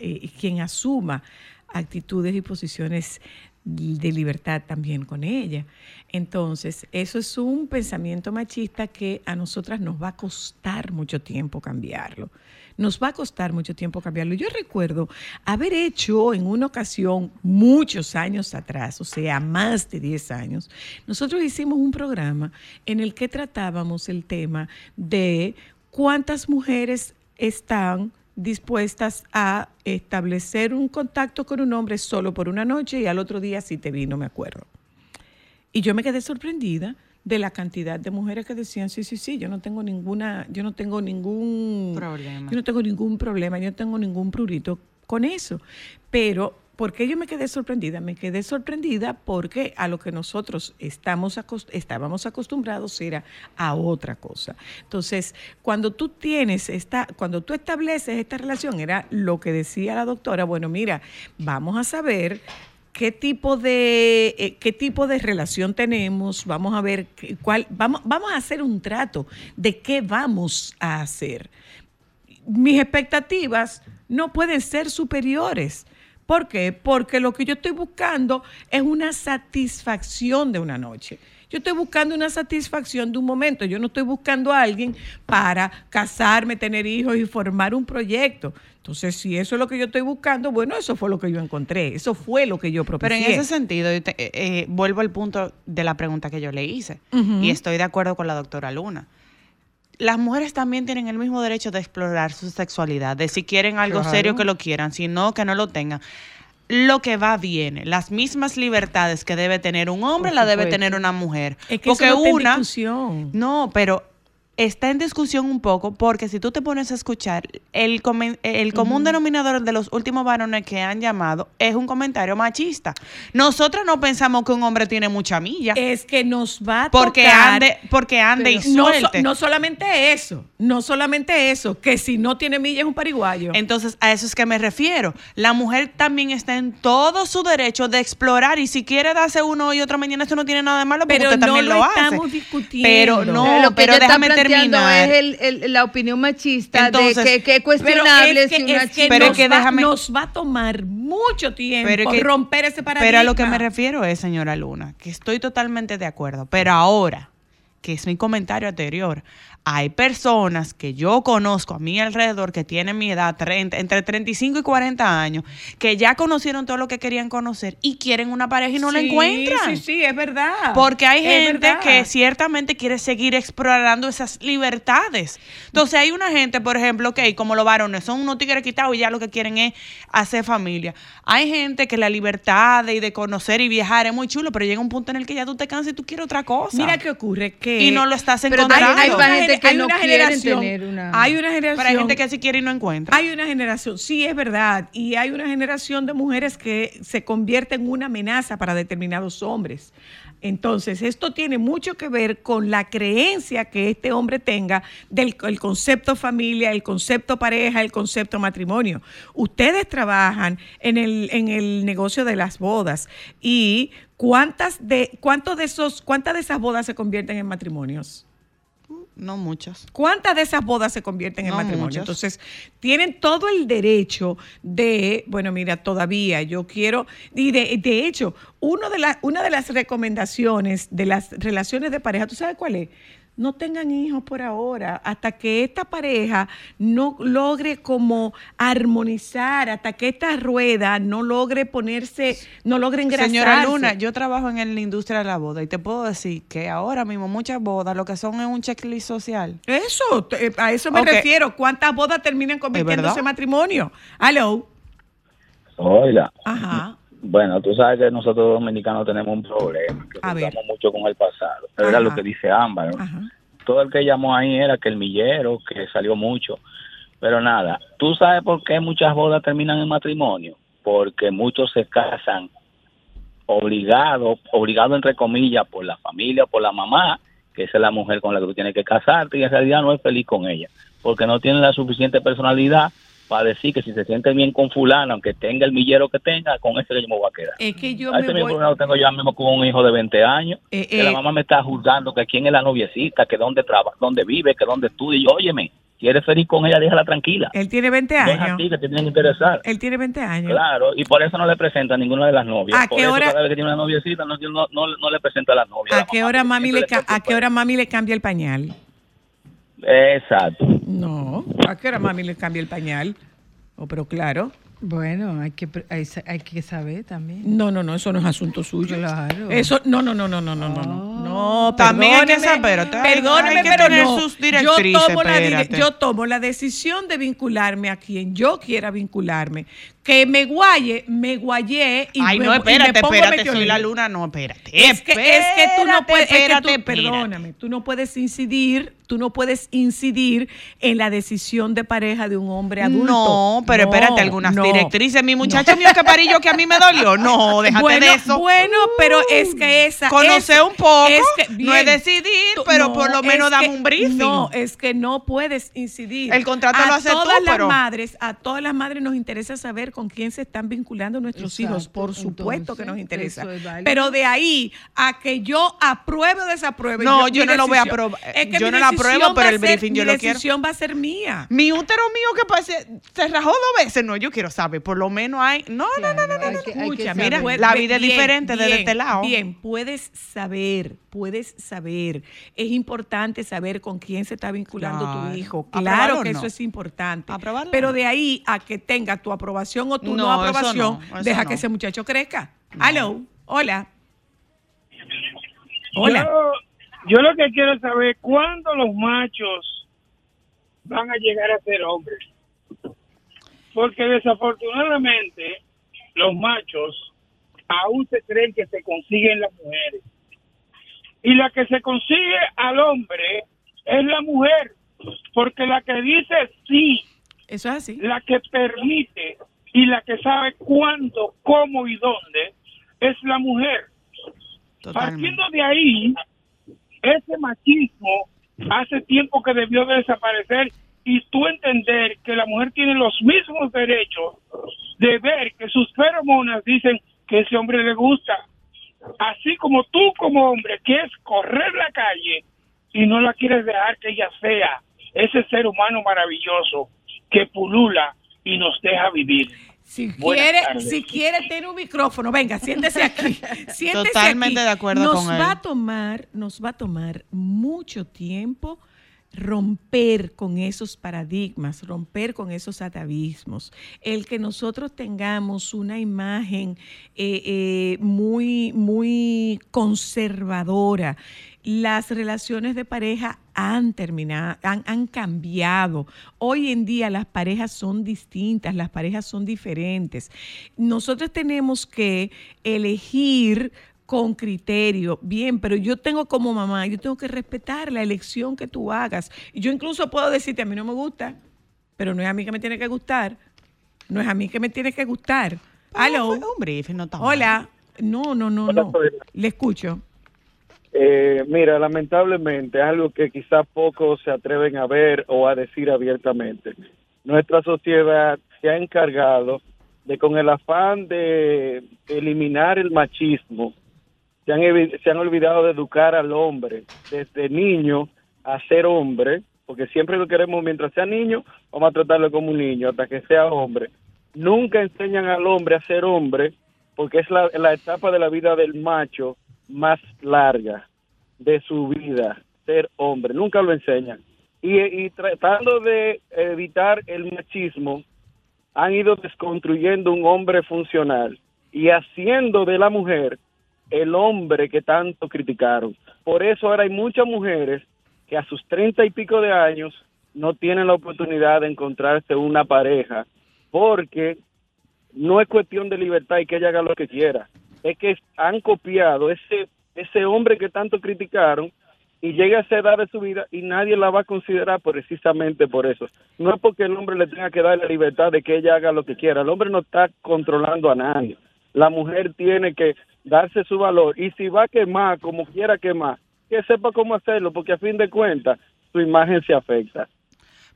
eh, quien asuma actitudes y posiciones de libertad también con ella. Entonces, eso es un pensamiento machista que a nosotras nos va a costar mucho tiempo cambiarlo. Nos va a costar mucho tiempo cambiarlo. Yo recuerdo haber hecho en una ocasión, muchos años atrás, o sea, más de 10 años, nosotros hicimos un programa en el que tratábamos el tema de cuántas mujeres están dispuestas a establecer un contacto con un hombre solo por una noche y al otro día sí te vi, no me acuerdo. Y yo me quedé sorprendida de la cantidad de mujeres que decían, sí, sí, sí, yo no tengo ninguna, yo no tengo ningún Problema. Yo no tengo ningún problema, yo no tengo ningún prurito con eso. Pero, ¿por qué yo me quedé sorprendida? Me quedé sorprendida porque a lo que nosotros estamos acos- estábamos acostumbrados era a otra cosa. Entonces, cuando tú tienes esta, cuando tú estableces esta relación, era lo que decía la doctora, bueno, mira, vamos a saber qué tipo de eh, qué tipo de relación tenemos, vamos a ver cuál vamos vamos a hacer un trato de qué vamos a hacer. Mis expectativas no pueden ser superiores. ¿Por qué? Porque lo que yo estoy buscando es una satisfacción de una noche. Yo estoy buscando una satisfacción de un momento. Yo no estoy buscando a alguien para casarme, tener hijos y formar un proyecto. Entonces, si eso es lo que yo estoy buscando, bueno, eso fue lo que yo encontré. Eso fue lo que yo propuse. Pero en ese sentido, yo te- eh, eh, vuelvo al punto de la pregunta que yo le hice. Y estoy de acuerdo con la doctora Luna. las mujeres también tienen el mismo derecho de explorar su sexualidad, de si quieren algo Claro. serio que lo quieran, si no, que no lo tengan. Lo que va viene, las mismas libertades que debe tener un hombre, la debe tener una mujer. Es que Porque eso no una, discusión. no, pero está en discusión un poco porque si tú te pones a escuchar, el, comen- el común denominador de los últimos varones que han llamado es un comentario machista. Nosotros no pensamos que un hombre tiene mucha milla. Es que nos va a porque tocar- ande, porque ande y no, suelte. no solamente eso, no solamente eso, que si no tiene milla es un pariguayo. Entonces, a eso es que me refiero. La mujer también está en todo su derecho de explorar y si quiere darse uno y otro mañana, eso no tiene nada de malo porque Pero usted no también lo lo, hace. estamos discutiendo. Pero no, lo que pero está déjame terminar. es el- el- la opinión machista Entonces, de que, que es Pero cuestionable es que, si una es que Pero nos, que va, nos va a tomar mucho tiempo Pero que- romper ese paradigma. Pero a lo que me refiero es, señora Luna, que estoy totalmente de acuerdo. Pero ahora, que es mi comentario anterior, hay personas que yo conozco a mi alrededor que tienen mi edad, 30, entre 35 y 40 años, que ya conocieron todo lo que querían conocer y quieren una pareja y no la encuentran. Sí, sí, es verdad. Porque hay Es gente verdad. que ciertamente quiere seguir explorando esas libertades. Entonces hay una gente, por ejemplo, que como los varones son unos tigres quitados y ya lo que quieren es hacer familia. Hay gente que la libertad de, de conocer y viajar es muy chulo, pero llega un punto en el que ya tú te cansas y tú quieres otra cosa. Mira qué ocurre que y no lo estás Pero encontrando. hay- hay una gente gener- que hay no una generación, tener una- hay una generación, Pero hay gente que sí quiere y no encuentra. hay una generación, sí es verdad, y hay una generación de mujeres que se convierte en una amenaza para determinados hombres. Entonces, esto tiene mucho que ver con la creencia que este hombre tenga del el concepto familia, el concepto pareja, el concepto matrimonio. Ustedes trabajan en el, en el negocio de las bodas y ¿cuántas de, cuántos de esos, cuántas de esas bodas se convierten en matrimonios? No muchas. ¿Cuántas de esas bodas se convierten en matrimonio? muchas. Entonces, tienen todo el derecho de, bueno, mira, todavía yo quiero, y de, de hecho, uno de la- una de las recomendaciones de las relaciones de pareja, ¿tú sabes cuál es? No tengan hijos por ahora, hasta que esta pareja no logre como armonizar, hasta que esta rueda no logre ponerse, no logre engrasarse. Señora Luna, yo trabajo en la industria de la boda y te puedo decir que ahora mismo muchas bodas lo que son es un checklist social. Eso, te- a eso me refiero. ¿Cuántas bodas terminan convirtiéndose en matrimonio? Hello. Oiga, Ajá. Bueno, tú sabes que nosotros los dominicanos tenemos un problema, que jugamos mucho con el pasado. Ajá. lo que dice Ámbar. Todo el que llamó ahí era que el millero, que salió mucho. Pero nada, ¿tú sabes por qué muchas bodas terminan en matrimonio? Porque muchos se casan obligados, obligado entre comillas, por la familia, por la mamá, que esa es la mujer con la que tú tienes que casarte y en realidad no es feliz con ella, porque no tiene la suficiente personalidad para decir que si se siente bien con fulano, aunque tenga el millero que tenga, con ese que yo me voy a quedar. Es que yo A me ese mismo voy. problema lo tengo yo mismo con un hijo de 20 años, Eh, que eh. la mamá me está juzgando que quién es la noviecita, que dónde trabaja, dónde vive, que dónde estudia. Y yo, óyeme, si eres feliz con ella, déjala tranquila. Él tiene 20 No es a años. ti que te tienen que interesar. Él tiene 20 años. Claro, y por eso no le presenta a ninguna de las novias. ¿A por qué eso hora- cada vez que tiene una noviecita no, no, no, no le presenta a las novias. ¿A qué hora mami le ca- a qué hora mami le cambia el pañal? Exacto. No, ah, ¿a qué hora mami le cambia el pañal? Oh, pero claro. Bueno, hay que, hay, que saber también. No, no, no, eso no es asunto suyo. Claro. Eso, no, no, no, no, no, no, no. No, oh. también hay que saber. Perdóneme, hay que tener sus directrices, yo, tomo la, yo tomo la decisión de vincularme a quien yo quiera vincularme, que me guaye, me guayé y Ay, me, no, y me espérate, pongo espérate, soy la luna, no, espérate. Es que, es que tú no Espérate, puedes, es que tú- espérate, espérate. perdóname, tú no puedes incidir, tú no puedes incidir en la decisión de pareja de un hombre adulto. No, pero No, espérate, algunas no. directrices. Mi muchacho mío que parillo que a mí me dolió. No, déjate bueno, de eso. Bueno, pero es que esa. Conocer un poco, es que- no es decidir, Tú- pero no, por lo menos dame un briefing. No, es que no puedes incidir. El contrato a lo haces tú, todas las pero- madres, a todas las madres nos interesa saber con quién se están vinculando nuestros hijos, por supuesto que nos interesa. es. Pero de ahí a que yo apruebe o desapruebe. No, mi yo no lo voy a aprobar. Es que Yo mi no la apruebo, pero el ser- briefing yo mi lo quiero. decisión va a ser mía. Mi útero mío que pase, se rajó dos veces. No, yo quiero saber. Por lo menos hay. No, no, no, no, no. no. Escucha, Mira, la vida es bien, diferente desde bien, este lado. Bien, puedes saber, puedes saber. Es importante saber con quién se está vinculando Claro. tu hijo. ¿Aprobarlo Claro que no? eso es importante. ¿Aprobarlo Pero de ahí a que tenga tu aprobación o tu no, No, eso aprobación, no, eso deja no. que ese muchacho crezca. Aló, hola. Hola. Yo, yo lo que quiero saber cuándo los machos van a llegar a ser hombres. Porque desafortunadamente los machos aún se creen que se consiguen las mujeres. Y la que se consigue al hombre es la mujer, porque la que dice sí, eso es así, la que permite y la que sabe cuándo, cómo y dónde es la mujer. Partiendo de ahí, ese machismo hace tiempo que debió de desaparecer y tú entender que la mujer tiene los mismos derechos de ver que sus feromonas dicen que ese hombre le gusta. Así como tú como hombre quieres correr la calle y no la quieres dejar que ella sea ese ser humano maravilloso que pulula y nos deja vivir. Si Buenas quiere, tardes. si quiere tener un micrófono, venga, siéntese aquí. Siéntese Totalmente aquí. de acuerdo nos con él. va a tomar, nos va a tomar mucho tiempo romper con esos paradigmas, romper con esos atavismos, el que nosotros tengamos una imagen eh, eh, muy, muy conservadora. Las relaciones de pareja han terminado, han, han cambiado. Hoy en día las parejas son distintas, las parejas son diferentes. Nosotros tenemos que elegir con criterio, bien, pero yo tengo como mamá, yo tengo que respetar la elección que tú hagas. Y yo incluso puedo decirte, a mí no me gusta, pero no es a mí que me tiene que gustar. No es a mí que me tiene que gustar. Aló. Un brief, no está mal. Hola. No, no, no, no. Le escucho. Eh, mira, lamentablemente es algo que quizás pocos se atreven a ver o a decir abiertamente. Nuestra sociedad se ha encargado de, con el afán de eliminar el machismo, se han, se han olvidado de educar al hombre desde niño a ser hombre, porque siempre lo queremos mientras sea niño, vamos a tratarlo como un niño hasta que sea hombre. Nunca enseñan al hombre a ser hombre, porque es la, la etapa de la vida del macho más larga de su vida, ser hombre. Nunca lo enseñan. Y, y tratando de evitar el machismo, han ido desconstruyendo un hombre funcional y haciendo de la mujer el hombre que tanto criticaron. Por eso ahora hay muchas mujeres que a sus treinta y pico de años no tienen la oportunidad de encontrarse una pareja porque no es cuestión de libertad y que ella haga lo que quiera. Es que han copiado ese, ese hombre que tanto criticaron y llega a esa edad de su vida y nadie la va a considerar precisamente por eso. No es porque el hombre le tenga que dar la libertad de que ella haga lo que quiera. El hombre no está controlando a nadie. La mujer tiene que darse su valor y si va a quemar como quiera quemar, que sepa cómo hacerlo porque a fin de cuentas su imagen se afecta.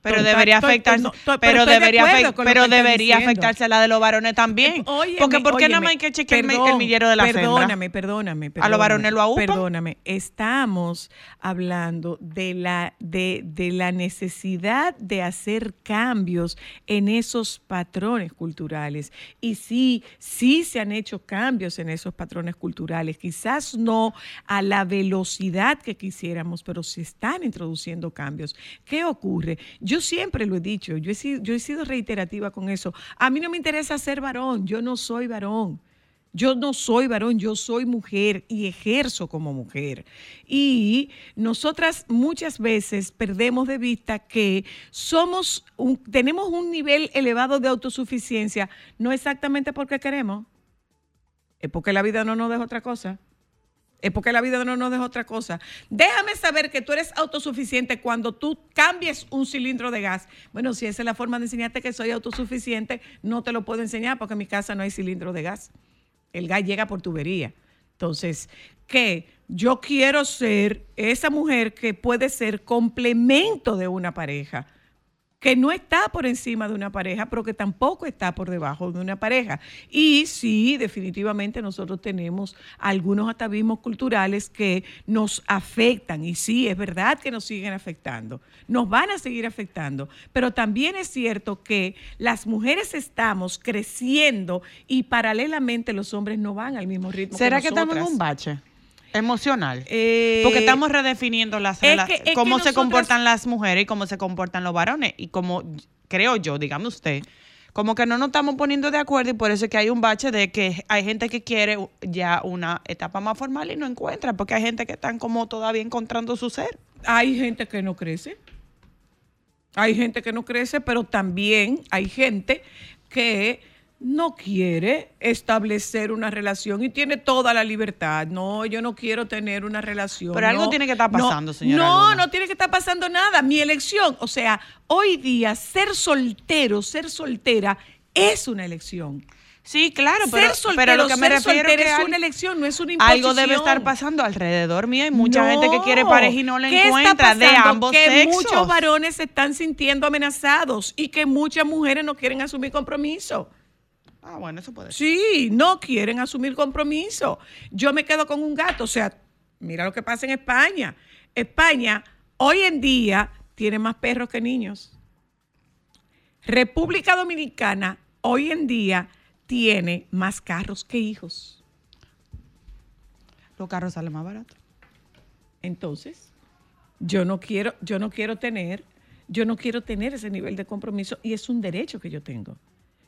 Pero debería afectarse, no, pero debería, pero debería afectarse a la de los varones también. Óyeme, Porque ¿por qué óyeme, más hay que chequear el mi- perdón, el millero de la Perdóname, perdóname, A los perdóname, varones lo aúpan. Perdóname, estamos hablando de la, de, de la necesidad de hacer cambios en esos patrones culturales. Y sí, sí se han hecho cambios en esos patrones culturales, quizás no a la velocidad que quisiéramos, pero se están introduciendo cambios. ¿Qué ocurre? Yo siempre lo he dicho, yo he sido, yo he sido reiterativa con eso. A mí no me interesa ser varón, yo no soy varón. Yo no soy varón, yo soy mujer y ejerzo como mujer. Y nosotras muchas veces perdemos de vista que somos tenemos un nivel elevado de autosuficiencia, no exactamente porque queremos, es porque la vida no nos deja otra cosa. Es porque la vida no nos deja otra cosa. Déjame saber que tú eres autosuficiente cuando tú cambies un cilindro de gas. Bueno, si esa es la forma de enseñarte que soy autosuficiente, no te lo puedo enseñar porque en mi casa no hay cilindro de gas. El gas llega por tubería. Entonces, ¿qué? Yo quiero ser esa mujer que puede ser complemento de una pareja que no está por encima de una pareja, pero que tampoco está por debajo de una pareja. Y sí, definitivamente nosotros tenemos algunos atavismos culturales que nos afectan, y sí, es verdad que nos siguen afectando, nos van a seguir afectando, pero también es cierto que las mujeres estamos creciendo y paralelamente los hombres no van al mismo ritmo. ¿Será que, que estamos en un bache emocional? Eh, Porque estamos redefiniendo las, es que- es cómo se comportan las mujeres y cómo se comportan los varones. Y como creo yo, dígame usted, como que no nos estamos poniendo de acuerdo y por eso es que hay un bache de que hay gente que quiere ya una etapa más formal y no encuentra, porque hay gente que están como todavía encontrando su ser. Hay gente que no crece. Hay gente que no crece, pero también hay gente que no quiere establecer una relación y tiene toda la libertad. No, yo no quiero tener una relación. Pero algo No, tiene que estar no, pasando, señora No, Luna. no tiene que estar pasando nada. Mi elección, o sea, hoy día ser soltero, ser soltera es una elección. Sí, claro, ser pero, soltero, pero lo que me ser refiero que es una elección, no es una imposición. algo debe estar pasando alrededor mío. Hay mucha gente que quiere No. pareja y no la ¿Qué está encuentra de ambos que sexos. muchos varones se están sintiendo amenazados y que muchas mujeres no quieren asumir compromiso. Ah, bueno, eso puede ser. Sí, no quieren asumir compromiso. Yo me quedo con un gato, o sea, mira lo que pasa en España. España hoy en día tiene más perros que niños. República Dominicana hoy en día tiene más carros que hijos. Los carros salen más baratos. Entonces, yo no quiero, yo no quiero tener, yo no quiero tener ese nivel de compromiso y es un derecho que yo tengo.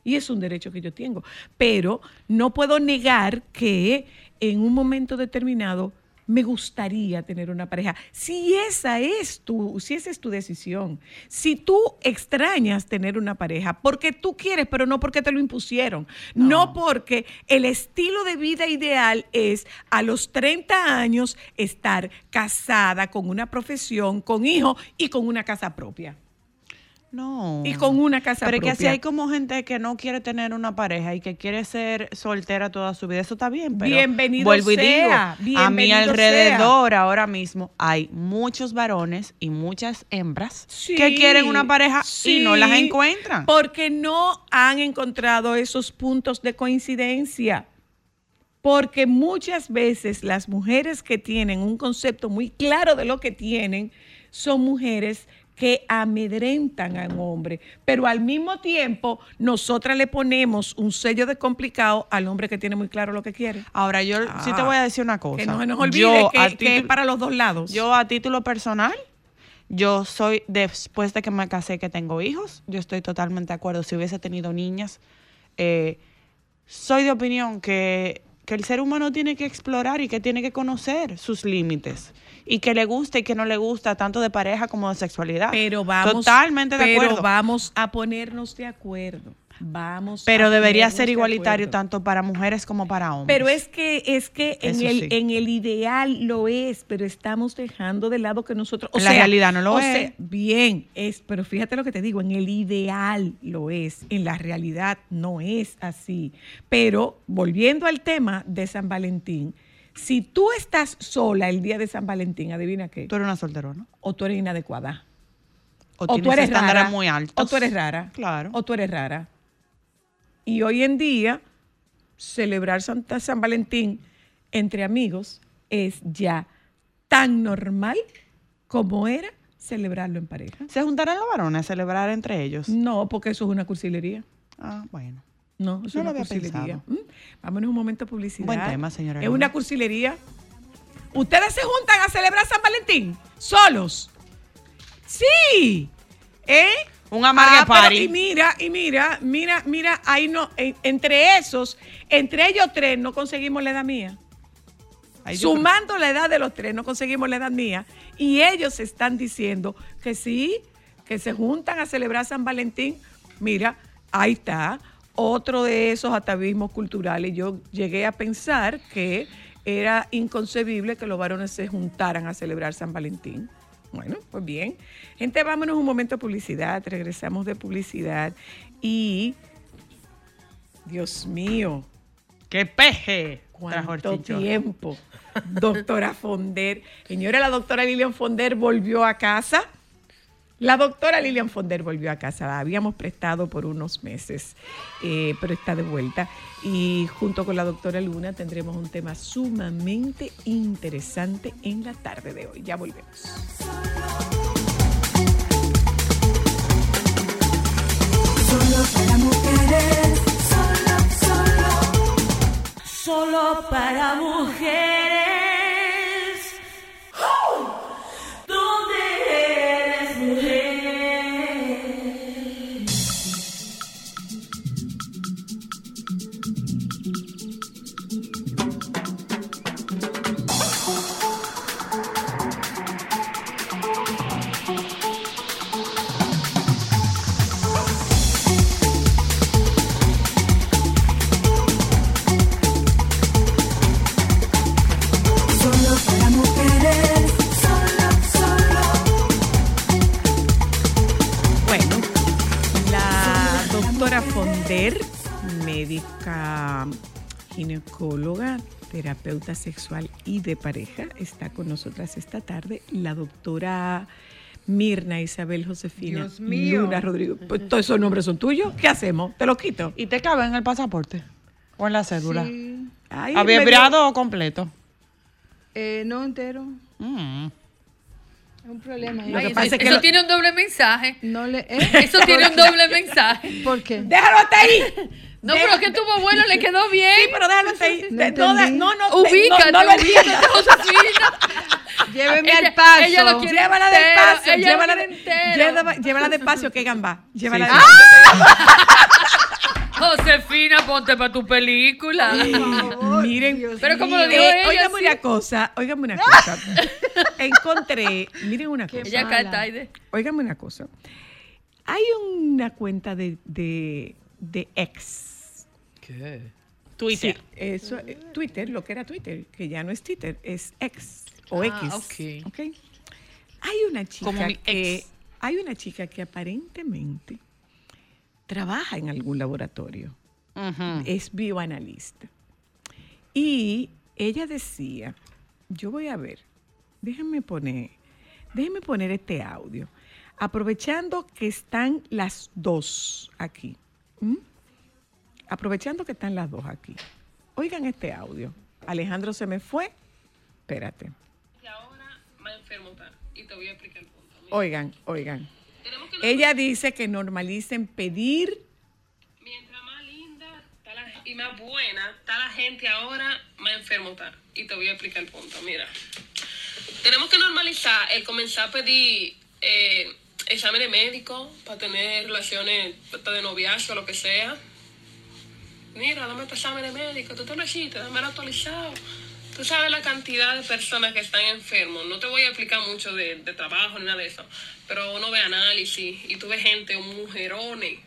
Y es un derecho que yo tengo. Pero no puedo negar que en un momento determinado me gustaría tener una pareja. Si esa es tu, si esa es tu decisión, si tú extrañas tener una pareja porque tú quieres, pero no porque te lo impusieron, no, porque el estilo de vida ideal es a los 30 años estar casada con una profesión, con hijos y con una casa propia. No. Y con una casa Pero es que propia. si hay como gente que no quiere tener una pareja y que quiere ser soltera toda su vida, eso está bien. Pero Bienvenido vuelvo y digo, a mi alrededor ahora mismo hay muchos varones y muchas hembras que quieren una pareja y no las encuentran. Porque no han encontrado esos puntos de coincidencia. Porque muchas veces las mujeres que tienen un concepto muy claro de lo que tienen son mujeres que amedrentan a un hombre, pero al mismo tiempo nosotras le ponemos un sello de complicado al hombre que tiene muy claro lo que quiere. Ahora, yo sí te voy a decir una cosa. Que no se nos olvide Yo, que, es para los dos lados. Yo a título personal, yo soy, después de que me casé, que tengo hijos, yo estoy totalmente de acuerdo. Si hubiese tenido niñas, eh, soy de opinión que, que el ser humano tiene que explorar y que tiene que conocer sus límites. Y que le gusta y que no le gusta, tanto de pareja como de sexualidad. Pero vamos, Totalmente de pero acuerdo. vamos a ponernos de acuerdo. Vamos. Pero debería ser igualitario tanto para mujeres como para hombres. Pero es que es que en el sí. en el ideal lo es, pero estamos dejando de lado que nosotros, o En la sea, realidad no lo o es. sea, bien, es, pero fíjate lo que te digo, en el ideal lo es, en la realidad no es así. Pero volviendo al tema de San Valentín, si tú estás sola el día de San Valentín, adivina qué. Tú eres una solterona. O tú eres inadecuada. O, tú eres rara. muy altos. O tú eres rara. Claro. O tú eres rara. Y hoy en día, celebrar Santa San Valentín entre amigos es ya tan normal como era celebrarlo en pareja. ¿Se juntarán los varones a celebrar entre ellos? No, porque eso es una cursilería. Ah, bueno. No, eso No es lo una había cursilería. pensado. ¿Mm? Vámonos un momento a publicidad. Buen tema, señora Es Luna. una cursilería. ¿Ustedes se juntan a celebrar San Valentín? ¿Solos? Sí. ¿Eh? Un amargue Ah, pero- party. y mira, y mira, mira, mira, ahí no, en- entre esos, entre ellos tres no conseguimos la edad mía. Ahí Sumando la edad de los tres, no conseguimos la edad mía. Y ellos están diciendo que sí, que se juntan a celebrar San Valentín. Mira, ahí está, otro de esos atavismos culturales. Yo llegué a pensar que era inconcebible que los varones se juntaran a celebrar San Valentín. Bueno, pues bien. Gente, vámonos un momento a publicidad. Regresamos de publicidad. Y, Dios mío, ¡Qué peje! ¿Cuánto tiempo? Doctora Fonder. Señora, la doctora Lilian Fonder volvió a casa. La doctora Lilian Fonder volvió a casa. La habíamos prestado por unos meses, eh, pero está de vuelta. Y junto con la doctora Luna tendremos un tema sumamente interesante en la tarde de hoy. Ya volvemos. Solo para mujeres, solo, solo, solo para mujeres. Médica ginecóloga, terapeuta sexual y de pareja, está con nosotras esta tarde. La doctora Mirna Isabel Josefina Dios mío. Luna Rodrigo. Pues, todos esos nombres son tuyos. ¿Qué hacemos? ¿Te los quito? ¿Y te cabe en el pasaporte? ¿O en la cédula? Sí. Ay, ¿Abreviado o completo? Eh, no entero. Mm. Es un problema. Lo ahí. que pasa es que Eso lo- tiene un doble mensaje. No le, ¿eh? Eso tiene un doble mensaje. ¿Por qué? ¡Déjalo hasta ahí! No, pero que tuvo bueno, le quedó bien. Sí, pero déjalo hasta ahí. No De- no, no, no, Ubícate, no, no lo ubícate. Josefina. Lléveme Ella- al paso. ella lo quiere Llévala entero, despacio, ella lo llévala, quiere de- entero. llévala, llévala despacio, que gamba. Llévala Sí, despacio. Josefina, ponte para tu película. Miren, Pero como lo dijo eh, óigame sí. una cosa, óigame una cosa. Encontré, miren una cosa. Ella canta. Óigame una cosa. Hay una cuenta de, de, de ex. ¿Qué? Sí, Twitter. eso, eh, Twitter, lo que era Twitter, que ya no es Twitter, es ex o Ah, X. ok. ¿ok? Hay una chica que ex. hay una chica que aparentemente trabaja en algún laboratorio, es bioanalista. Y ella decía, yo voy a ver, déjenme poner, déjenme poner este audio, aprovechando que están las dos aquí. Aprovechando que están las dos aquí. Oigan este audio. Alejandro se me fue. Espérate. Y ahora más enfermo está. Y te voy a explicar el punto. Mira, Oigan, oigan. Ella dice que normalicen pedir. mientras más linda está la- y más buena está la gente ahora, más enfermo está. Y te voy a explicar el punto. Mira, tenemos que normalizar el comenzar a pedir eh, exámenes médicos para tener relaciones hasta de noviazgo o lo que sea. Mira, dame tu examen médico, tú te lo hiciste, dame el actualizado. Tú sabes la cantidad de personas que están enfermos. No te voy a explicar mucho de, de trabajo ni nada de eso, pero uno ve análisis y tú ves gente, mujerones,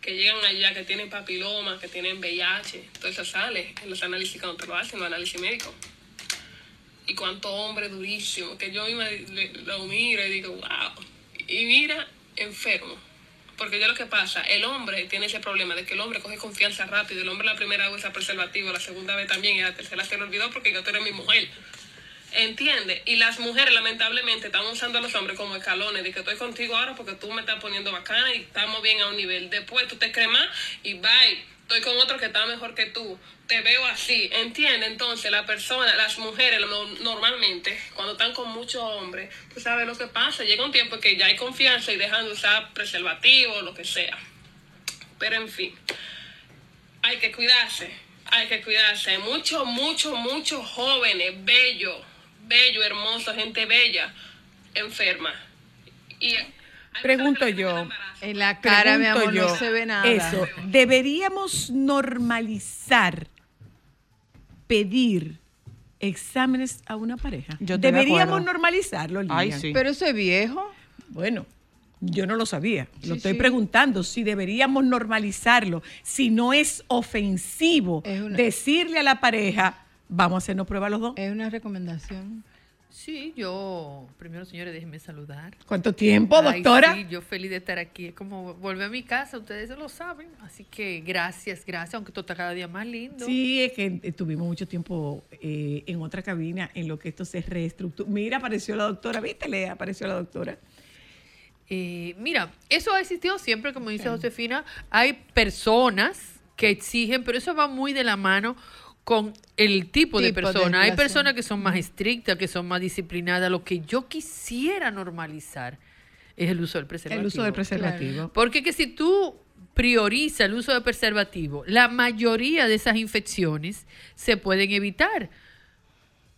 que llegan allá, que tienen papiloma, que tienen VIH. Eso sale en los análisis cuando te lo hacen, los análisis médicos. Y cuánto hombre durísimo, que yo misma lo miro y digo, wow. Y mira, enfermo. Porque yo lo que pasa, el hombre tiene ese problema de que el hombre coge confianza rápido. El hombre la primera vez usa preservativo, la segunda vez también, y la tercera se le olvidó porque yo tú eres mi mujer. ¿Entiendes? Y las mujeres, lamentablemente, están usando a los hombres como escalones, de que estoy contigo ahora porque tú me estás poniendo bacana y estamos bien a un nivel. Después tú te crees más y bye, estoy con otro que está mejor que tú. Te veo así, ¿entiendes? Entonces, la persona, las mujeres, normalmente, cuando están con muchos hombres, tú sabes lo que pasa. Llega un tiempo que ya hay confianza y dejan de usar preservativo, lo que sea. Pero en fin, hay que cuidarse, hay que cuidarse. Hay muchos, muchos, muchos jóvenes, bellos, bellos, hermosos, gente bella, enferma. Y Pregunto yo. En la cara, mi amor, yo, no se ve nada. Eso, deberíamos normalizar pedir exámenes a una pareja. Yo de deberíamos normalizarlo, Ay, sí. Pero eso es viejo. Bueno, yo no lo sabía. Sí, lo estoy sí. preguntando si deberíamos normalizarlo, si no es ofensivo Es una- decirle a la pareja, vamos a hacernos prueba los dos. Es una recomendación. Sí, yo, primero señores, déjenme saludar. ¿Cuánto tiempo, Ay, doctora? sí, yo feliz de estar aquí. Es como volver a mi casa, ustedes lo saben. Así que gracias, gracias, aunque todo está cada día más lindo. Sí, es que eh, tuvimos mucho tiempo eh, en otra cabina en lo que esto se reestructura. Mira, apareció la doctora, ¿viste? Le apareció la doctora. Eh, mira, eso ha existido siempre, como dice Josefina. Hay personas que exigen, pero eso va muy de la mano con el tipo, de Tipo de persona. Hay personas que son más estrictas, que son más disciplinadas. Lo que yo quisiera normalizar es el uso del preservativo. El uso del preservativo. Porque que si tú priorizas el uso del preservativo, la mayoría de esas infecciones se pueden evitar.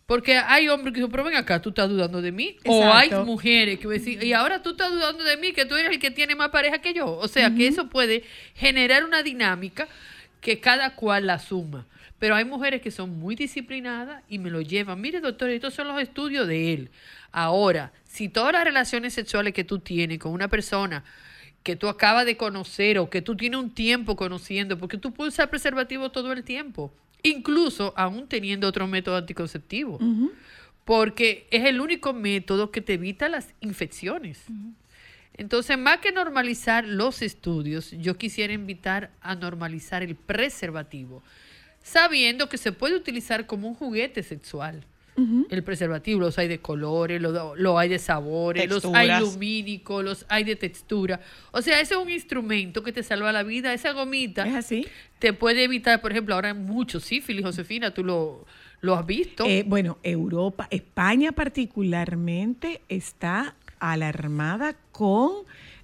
Porque hay hombres que dicen, pero ven acá, tú estás dudando de mí. O hay mujeres que decir, y ahora tú estás dudando de mí, que tú eres el que tiene más pareja que yo. O sea, que eso puede generar una dinámica que cada cual la suma. Pero hay mujeres que son muy disciplinadas y me lo llevan. Mire, doctor, estos son los estudios de él. Ahora, si todas las relaciones sexuales que tú tienes con una persona que tú acabas de conocer o que tú tienes un tiempo conociendo, porque tú puedes usar preservativo todo el tiempo, incluso aún teniendo otro método anticonceptivo, porque es el único método que te evita las infecciones. Entonces, más que normalizar los estudios, yo quisiera invitar a normalizar el preservativo, sabiendo que se puede utilizar como un juguete sexual. El preservativo, los hay de colores, los lo hay de sabores, los hay lumínicos, los hay de textura. O sea, ese es un instrumento que te salva la vida. Esa gomita te puede evitar, por ejemplo, ahora hay mucho sífilis, Josefina, tú lo, lo has visto. Eh, bueno, Europa, España particularmente está alarmada con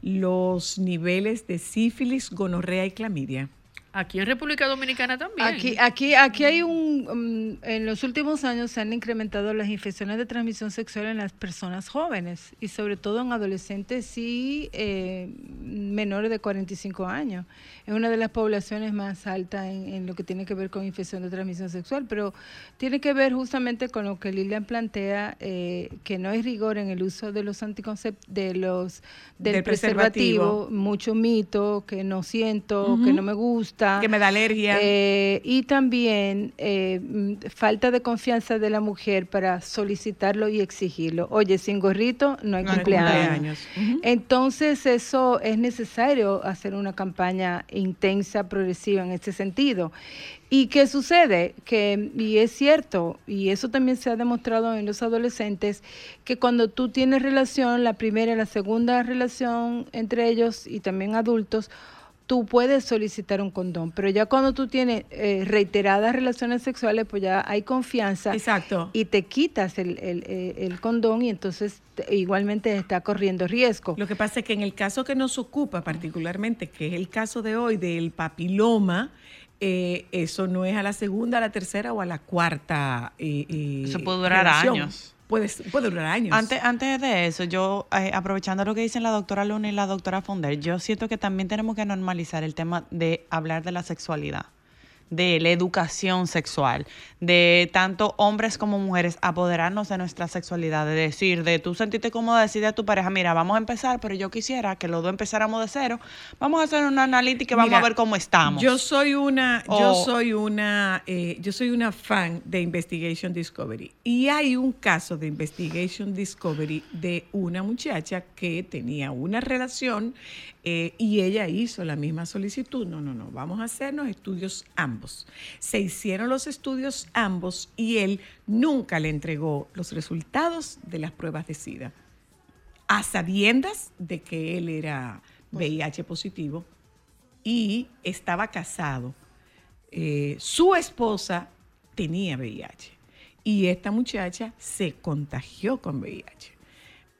los niveles de sífilis, gonorrea y clamidia. Aquí en República Dominicana también. Aquí, aquí, aquí hay un, mm, en los últimos años se han incrementado las infecciones de transmisión sexual en las personas jóvenes y sobre todo en adolescentes y eh, menores de 45 años. Es una de las poblaciones más altas en, en lo que tiene que ver con infección de transmisión sexual, pero tiene que ver justamente con lo que Lilian plantea, eh, que no hay rigor en el uso de los anticonceptivos, de los del, Del preservativo, preservativo. mucho mito, que no siento, que no me gusta. Que me da alergia. Eh, y también eh, falta de confianza de la mujer para solicitarlo y exigirlo. Oye, sin gorrito no hay No hay cumpleaños. cumpleaños. Entonces, eso es necesario hacer una campaña intensa, progresiva en este sentido. ¿Y qué sucede? Que, y es cierto, y eso también se ha demostrado en los adolescentes, que cuando tú tienes relación, la primera y la segunda relación entre ellos y también adultos, tú puedes solicitar un condón, pero ya cuando tú tienes eh, reiteradas relaciones sexuales, pues ya hay confianza Exacto. y te quitas el, el, eh, el condón y entonces te- igualmente está corriendo riesgo. Lo que pasa es que en el caso que nos ocupa particularmente, que es el caso de hoy del papiloma, eh, eso no es a la segunda, a la tercera o a la cuarta. eh, eh, Eso puede durar relación. años. Puede, puede durar años. Antes, antes de eso, yo, eh, aprovechando lo que dicen la doctora Luna y la doctora Fonder, yo siento que también tenemos que normalizar el tema de hablar de la sexualidad, de la educación sexual, de tanto hombres como mujeres apoderarnos de nuestra sexualidad, de decir, de tú sentirte cómoda, decirle a tu pareja, mira, vamos a empezar, pero yo quisiera que los dos empezáramos de cero, vamos a hacer una analítica y vamos Mira, a ver cómo estamos. Yo soy una, yo soy una, eh, yo soy una fan de Investigation Discovery. Y hay un caso de Investigation Discovery de una muchacha que tenía una relación eh, y ella hizo la misma solicitud. No, no, no, vamos a hacernos estudios ambos. Se hicieron los estudios ambos y él nunca le entregó los resultados de las pruebas de SIDA. A sabiendas de que él era VIH positivo y estaba casado. Eh, su esposa tenía VIH y esta muchacha se contagió con VIH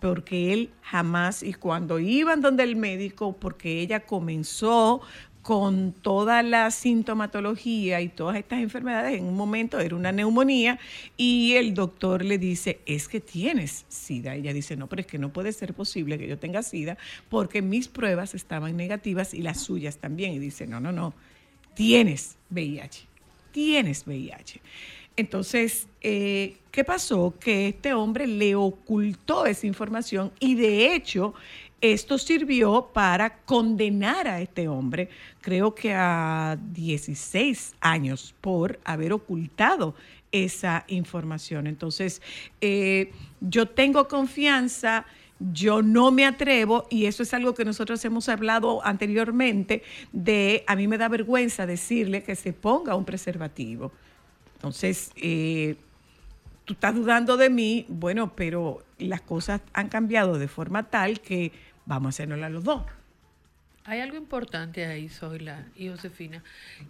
porque él jamás, y cuando iban donde el médico, porque ella comenzó con toda la sintomatología y todas estas enfermedades, en un momento era una neumonía y el doctor le dice, es que tienes SIDA. Ella dice, no, pero es que no puede ser posible que yo tenga SIDA porque mis pruebas estaban negativas y las suyas también. Y dice, no, no, no, tienes VIH, tienes VIH. Entonces, eh, ¿qué pasó? Que este hombre le ocultó esa información y de hecho esto sirvió para condenar a este hombre, creo que a 16 años por haber ocultado esa información. Entonces, eh, yo tengo confianza. Yo no me atrevo, y eso es algo que nosotros hemos hablado anteriormente, de a mí me da vergüenza decirle que se ponga un preservativo. Entonces, eh, tú estás dudando de mí, bueno, pero las cosas han cambiado de forma tal que vamos a hacernosla los dos. Hay algo importante ahí, Zoila y Josefina,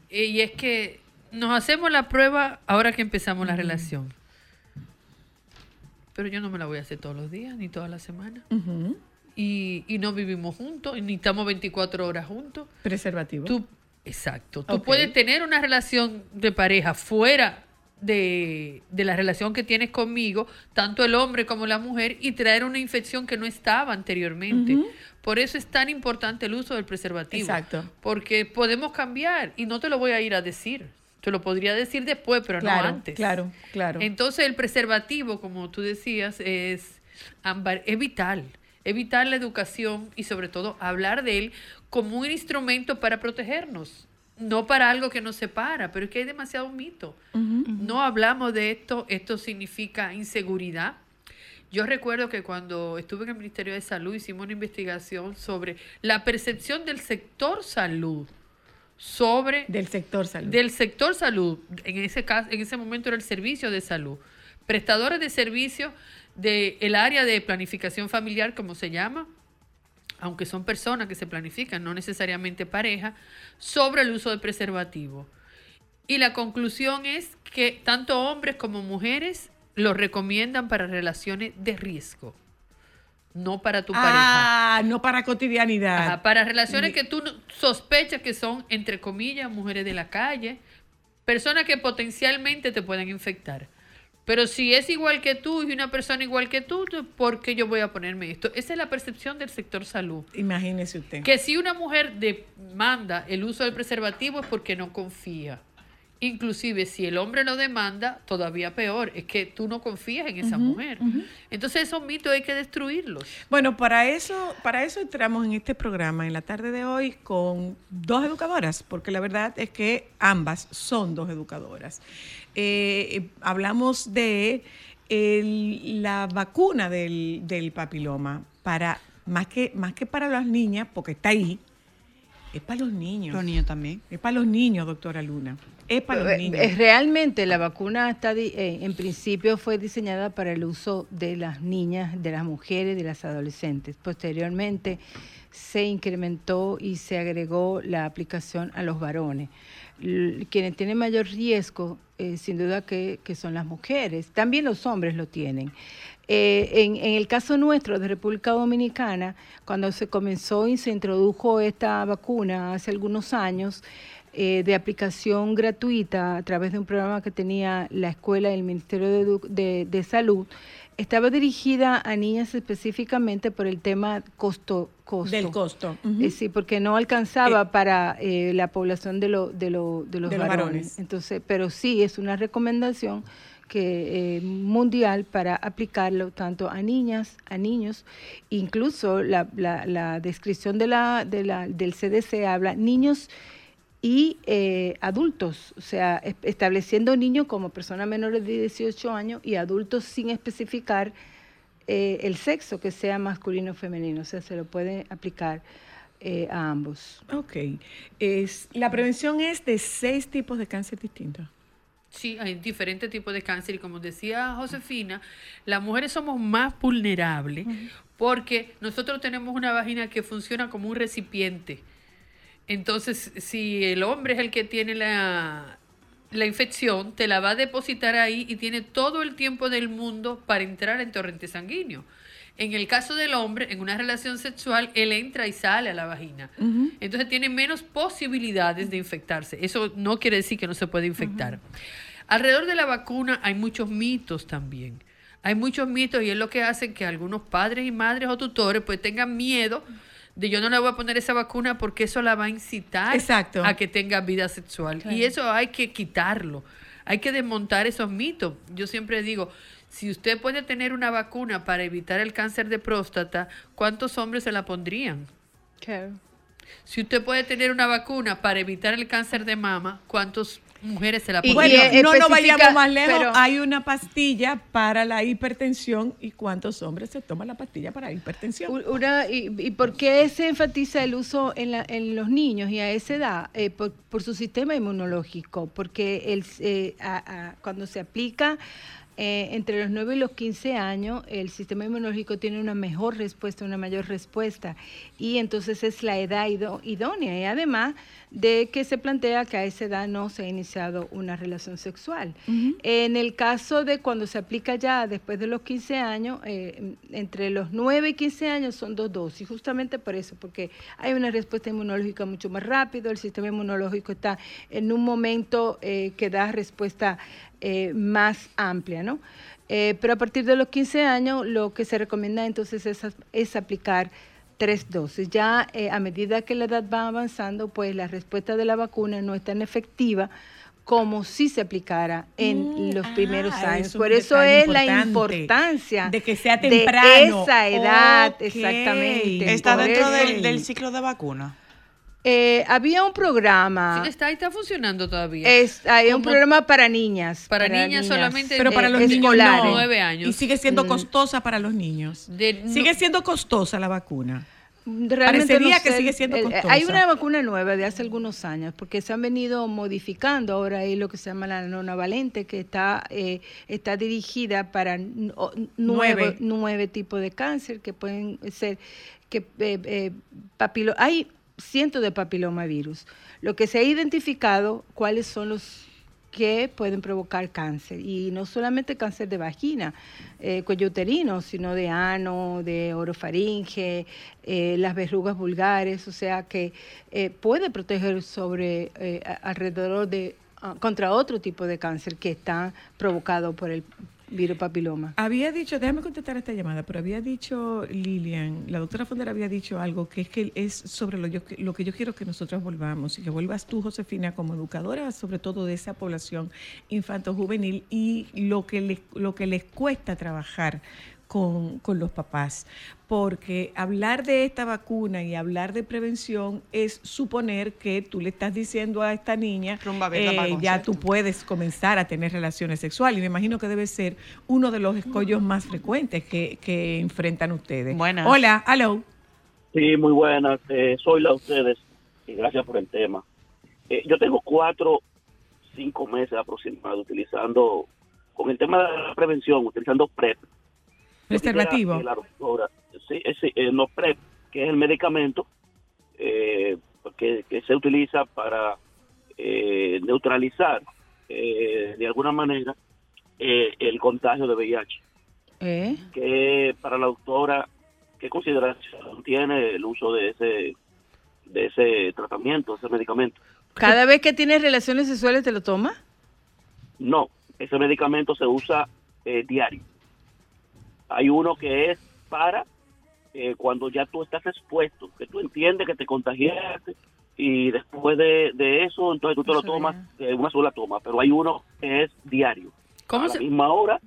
eh, y es que nos hacemos la prueba ahora que empezamos la relación. Pero yo no me la voy a hacer todos los días, ni todas las semanas. y, y no vivimos juntos, ni estamos 24 horas juntos. Preservativo. Tú, exacto. Tú puedes tener una relación de pareja fuera de, de la relación que tienes conmigo, tanto el hombre como la mujer, y traer una infección que no estaba anteriormente. Por eso es tan importante el uso del preservativo. Exacto. Porque podemos cambiar y no te lo voy a ir a decir. Te lo podría decir después, pero Claro, no antes. claro, claro. Entonces el preservativo, como tú decías, es, es vital. Es vital la educación y sobre todo hablar de él como un instrumento para protegernos, no para algo que nos separa, pero es que hay demasiado mito. No hablamos de esto, esto significa inseguridad. Yo recuerdo que cuando estuve en el Ministerio de Salud hicimos una investigación sobre la percepción del sector salud sobre del sector salud. del sector salud en ese caso en ese momento era el servicio de salud prestadores de servicios del el área de planificación familiar como se llama aunque son personas que se planifican no necesariamente pareja sobre el uso de preservativo y la conclusión es que tanto hombres como mujeres lo recomiendan para relaciones de riesgo no para tu pareja Ah, no para cotidianidad. Ajá, para relaciones que tú sospechas que son, entre comillas, mujeres de la calle, personas que potencialmente te pueden infectar. Pero si es igual que tú y una persona igual que tú, ¿por qué yo voy a ponerme esto? Esa es la percepción del sector salud. Imagínese usted. Que si una mujer demanda el uso del preservativo es porque no confía. Inclusive si el hombre lo demanda, todavía peor, es que tú no confías en esa mujer. Entonces esos mitos hay que destruirlos. Bueno, para eso, para eso entramos en este programa en la tarde de hoy con dos educadoras, porque la verdad es que ambas son dos educadoras. Eh, hablamos de la vacuna del, del papiloma para más que más que para las niñas, porque está ahí, es para los niños. Los niños también. Es para los niños, doctora Luna. Es para los Eh, niños. eh, Realmente la vacuna está eh, en principio fue diseñada para el uso de las niñas, de las mujeres, de las adolescentes. Posteriormente se incrementó y se agregó la aplicación a los varones. Quienes tienen mayor riesgo, eh, sin duda que, que son las mujeres. También los hombres lo tienen. Eh, en, en el caso nuestro de República Dominicana, cuando se comenzó y se introdujo esta vacuna hace algunos años, eh, de aplicación gratuita a través de un programa que tenía la escuela y el Ministerio de, Edu- de- de Salud, estaba dirigida a niñas específicamente por el tema costo. costo. Del costo. Eh, sí, porque no alcanzaba para eh, la población de, lo- de, lo- de los De los varones. varones. Entonces, pero sí es una recomendación que eh, mundial para aplicarlo tanto a niñas, a niños, incluso la, la- la descripción de la, de la, del CDC habla niños y eh, adultos, o sea, es- estableciendo niños como personas menores de 18 años y adultos sin especificar eh, el sexo, que sea masculino o femenino, o sea, se lo puede aplicar eh, a ambos. Ok. Es, la prevención es de seis tipos de cáncer distintos. Sí, hay diferentes tipos de cáncer y como decía Josefina, las mujeres somos más vulnerables porque nosotros tenemos una vagina que funciona como un recipiente. Entonces, si el hombre es el que tiene la, la infección, te la va a depositar ahí y tiene todo el tiempo del mundo para entrar en torrente sanguíneo. En el caso del hombre, en una relación sexual, él entra y sale a la vagina. Entonces tiene menos posibilidades de infectarse. Eso no quiere decir que no se puede infectar. Alrededor de la vacuna hay muchos mitos también. Hay muchos mitos y es lo que hace que algunos padres y madres o tutores pues tengan miedo de yo no le voy a poner esa vacuna porque eso la va a incitar Exacto. a que tenga vida sexual. Claro. Y eso hay que quitarlo. Hay que desmontar esos mitos. Yo siempre digo, si usted puede tener una vacuna para evitar el cáncer de próstata, ¿cuántos hombres se la pondrían? Si usted puede tener una vacuna para evitar el cáncer de mama, ¿cuántas mujeres se la Y pondrían? bueno, no nos vayamos más lejos. pero- Hay una pastilla para la hipertensión. ¿Y cuántos hombres se toman la pastilla para hipertensión? U- Una, y, ¿Y por qué se enfatiza el uso en, la- en los niños y a esa edad? Eh, por, por su sistema inmunológico, porque el, eh, a- a- cuando se aplica eh, entre los 9 y los 15 años, el sistema inmunológico tiene una mejor respuesta, una mayor respuesta, y entonces es la edad idónea, y además de que se plantea que a esa edad no se ha iniciado una relación sexual. En el caso de cuando se aplica ya después de los 15 años, eh, entre los 9 y 15 años son dos dosis, justamente por eso, porque hay una respuesta inmunológica mucho más rápido, el sistema inmunológico está en un momento eh, que da respuesta eh, más amplia, ¿no? Eh, pero a partir de los 15 años lo que se recomienda entonces es, es aplicar tres dosis. Ya eh, a medida que la edad va avanzando, pues la respuesta de la vacuna no es tan efectiva como si se aplicara en los primeros ah, años. eso Por eso es la importancia de que sea temprano. de esa edad, exactamente. Está Por dentro del, del ciclo de vacuna. Eh, había un programa. Sí, está, está funcionando todavía. Es, hay un programa para niñas. Para niñas solamente Pero para eh, los niños escolares. no. Nueve años. Y sigue siendo Mm. costosa para los niños. sigue siendo costosa la vacuna. Realmente Parecería no que sé, sigue siendo costosa. Hay una vacuna nueva de hace algunos años, porque se han venido modificando. Ahora hay lo que se llama la nonavalente, que está, eh, está dirigida para Nueve. nueve tipos de cáncer que pueden ser que eh, eh, papilo- hay cientos de papilomavirus. Lo que se ha identificado, cuáles son los que pueden provocar cáncer. Y no solamente cáncer de vagina, eh, cuello uterino, sino de ano, de orofaringe, eh, las verrugas vulgares, o sea que eh, puede proteger sobre alrededor de ah, contra otro tipo de cáncer que está provocado por el virus papiloma. Había dicho, déjame contestar esta llamada, pero había dicho Lilian, la doctora Fondera había dicho algo que es que es sobre lo, yo- lo que yo quiero que nosotros volvamos y que vuelvas tú, Josefina, como educadora, sobre todo de esa población infanto-juvenil y lo que les, lo que les cuesta trabajar con, con los papás. Porque hablar de esta vacuna y hablar de prevención es suponer que tú le estás diciendo a esta niña, para eh, ya tú puedes comenzar a tener relaciones sexuales. Y me imagino que debe ser uno de los escollos más frecuentes que, que enfrentan ustedes. Buenas. Hola, hello. Sí, muy buenas. Eh, soy la de ustedes y gracias por el tema. Eh, yo tengo cuatro, cinco meses aproximadamente utilizando, con el tema de la prevención, utilizando PrEP. Preservativo. la doctora, sí, eh, sí, no PrEP, que es el medicamento eh, que, que se utiliza para eh, neutralizar eh, de alguna manera eh, el contagio de VIH. ¿Eh? que para la doctora, ¿qué consideración tiene el uso de ese de ese tratamiento, ese medicamento? Cada vez que tienes relaciones sexuales te lo tomas. No, ese medicamento se usa eh, diario. Hay uno que es para eh, cuando ya tú estás expuesto, que tú entiendes que te contagiaste y después de, de eso, entonces tú te lo tomas eh, una sola toma, pero hay uno que es diario. ¿Cómo a se- la misma hora.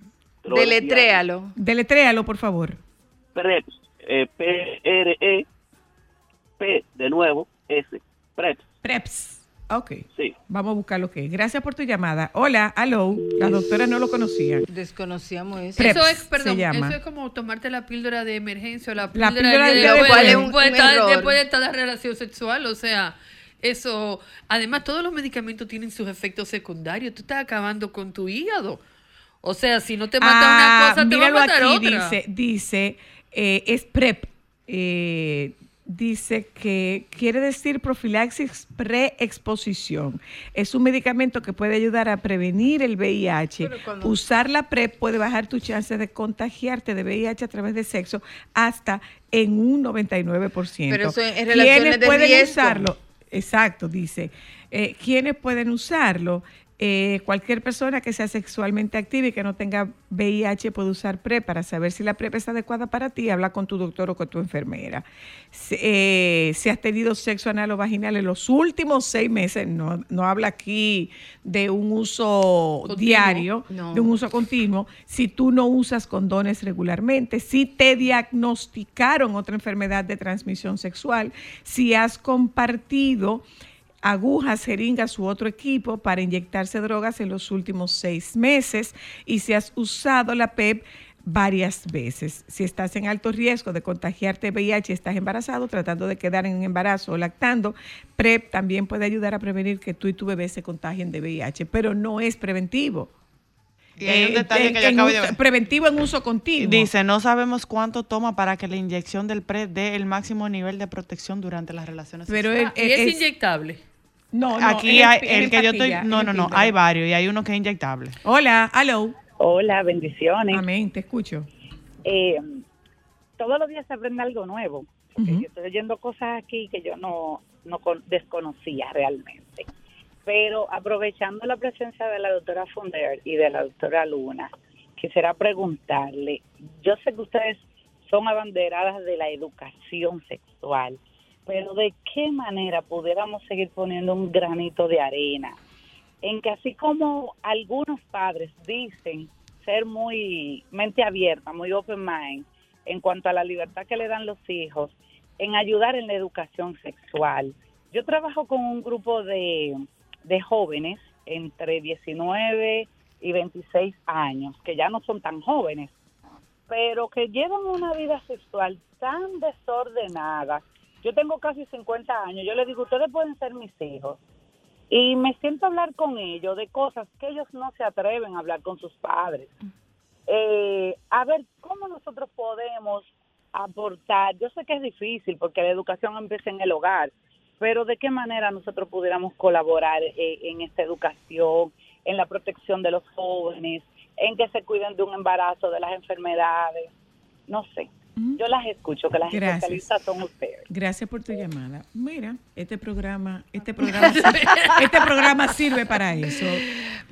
Deletréalo. Deletréalo, por favor. PREPS, eh, P-R-E, P de nuevo, S, PREPS. PREPS. Ok. Sí. Vamos a buscar lo que es. Gracias por tu llamada. Hola, hello. La doctora no lo conocía. Desconocíamos eso. PrEPS eso es, perdón, se llama. eso es como tomarte la píldora de emergencia o la La píldora, píldora de, de- de- un- después, de un estar- error. después de relación sexual, o sea, eso, además todos los medicamentos tienen sus efectos secundarios, tú estás acabando con tu hígado. O sea, si no te mata Ah, una cosa, te va a matar aquí, otra. Dice, dice eh, es PrEP. Eh, dice que quiere decir profilaxis preexposición. Es un medicamento que puede ayudar a prevenir el VIH. Usar la PrEP puede bajar tus chances de contagiarte de VIH a través de sexo hasta en un 99%. Pero eso en- en relaciones ¿Quiénes de pueden riesgo. usarlo? Exacto, dice. Eh, ¿Quiénes pueden usarlo? Eh, cualquier persona que sea sexualmente activa y que no tenga VIH puede usar PrEP para saber si la PrEP es adecuada para ti. Habla con tu doctor o con tu enfermera. Si, eh, si has tenido sexo anal o vaginal en los últimos seis meses, no, no habla aquí de un uso Continuo. diario, No. de un uso continuo. Si tú no usas condones regularmente, si te diagnosticaron otra enfermedad de transmisión sexual, si has compartido agujas, jeringas u otro equipo para inyectarse drogas en los últimos seis meses y si has usado la PEP varias veces. Si estás en alto riesgo de contagiarte VIH y estás embarazado, tratando de quedar en embarazo o lactando, PrEP también puede ayudar a prevenir que tú y tu bebé se contagien de VIH, pero no es preventivo. Y hay un Eh, detalle en- que yo en acabo de ver. Preventivo en uso continuo. Dice, no sabemos cuánto toma para que la inyección del PrEP dé el máximo nivel de protección durante las relaciones Pero sexuales. Ah, y es, inyectable. No, no, Aquí hay el que yo estoy, no, no, no, hay varios y hay uno que es inyectable. Hola, hello. Hola, bendiciones. Amén, te escucho. Eh, todos los días se aprende algo nuevo. porque Yo estoy oyendo cosas aquí que yo no, no con- desconocía realmente. Pero aprovechando la presencia de la doctora Funder y de la doctora Luna, quisiera preguntarle, yo sé que ustedes son abanderadas de la educación sexual, pero ¿de qué manera pudiéramos seguir poniendo un granito de arena en que así como algunos padres dicen ser muy mente abierta, muy open mind en cuanto a la libertad que le dan los hijos, en ayudar en la educación sexual, Yo trabajo con un grupo de, de jóvenes entre 19 y 26 años, que ya no son tan jóvenes, pero que llevan una vida sexual tan desordenada. Yo tengo casi 50 años, yo les digo, ustedes pueden ser mis hijos. Y me siento a hablar con ellos de cosas que ellos no se atreven a hablar con sus padres. Eh, a ver, ¿cómo nosotros podemos aportar? Yo sé que es difícil porque la educación empieza en el hogar, pero ¿de qué manera nosotros pudiéramos colaborar eh, en esta educación, en la protección de los jóvenes, en que se cuiden de un embarazo, de las enfermedades? No sé. Yo las escucho, que las Gracias. especialistas son ustedes. Gracias por tu llamada. Mira, este programa, este programa, este programa sirve para eso.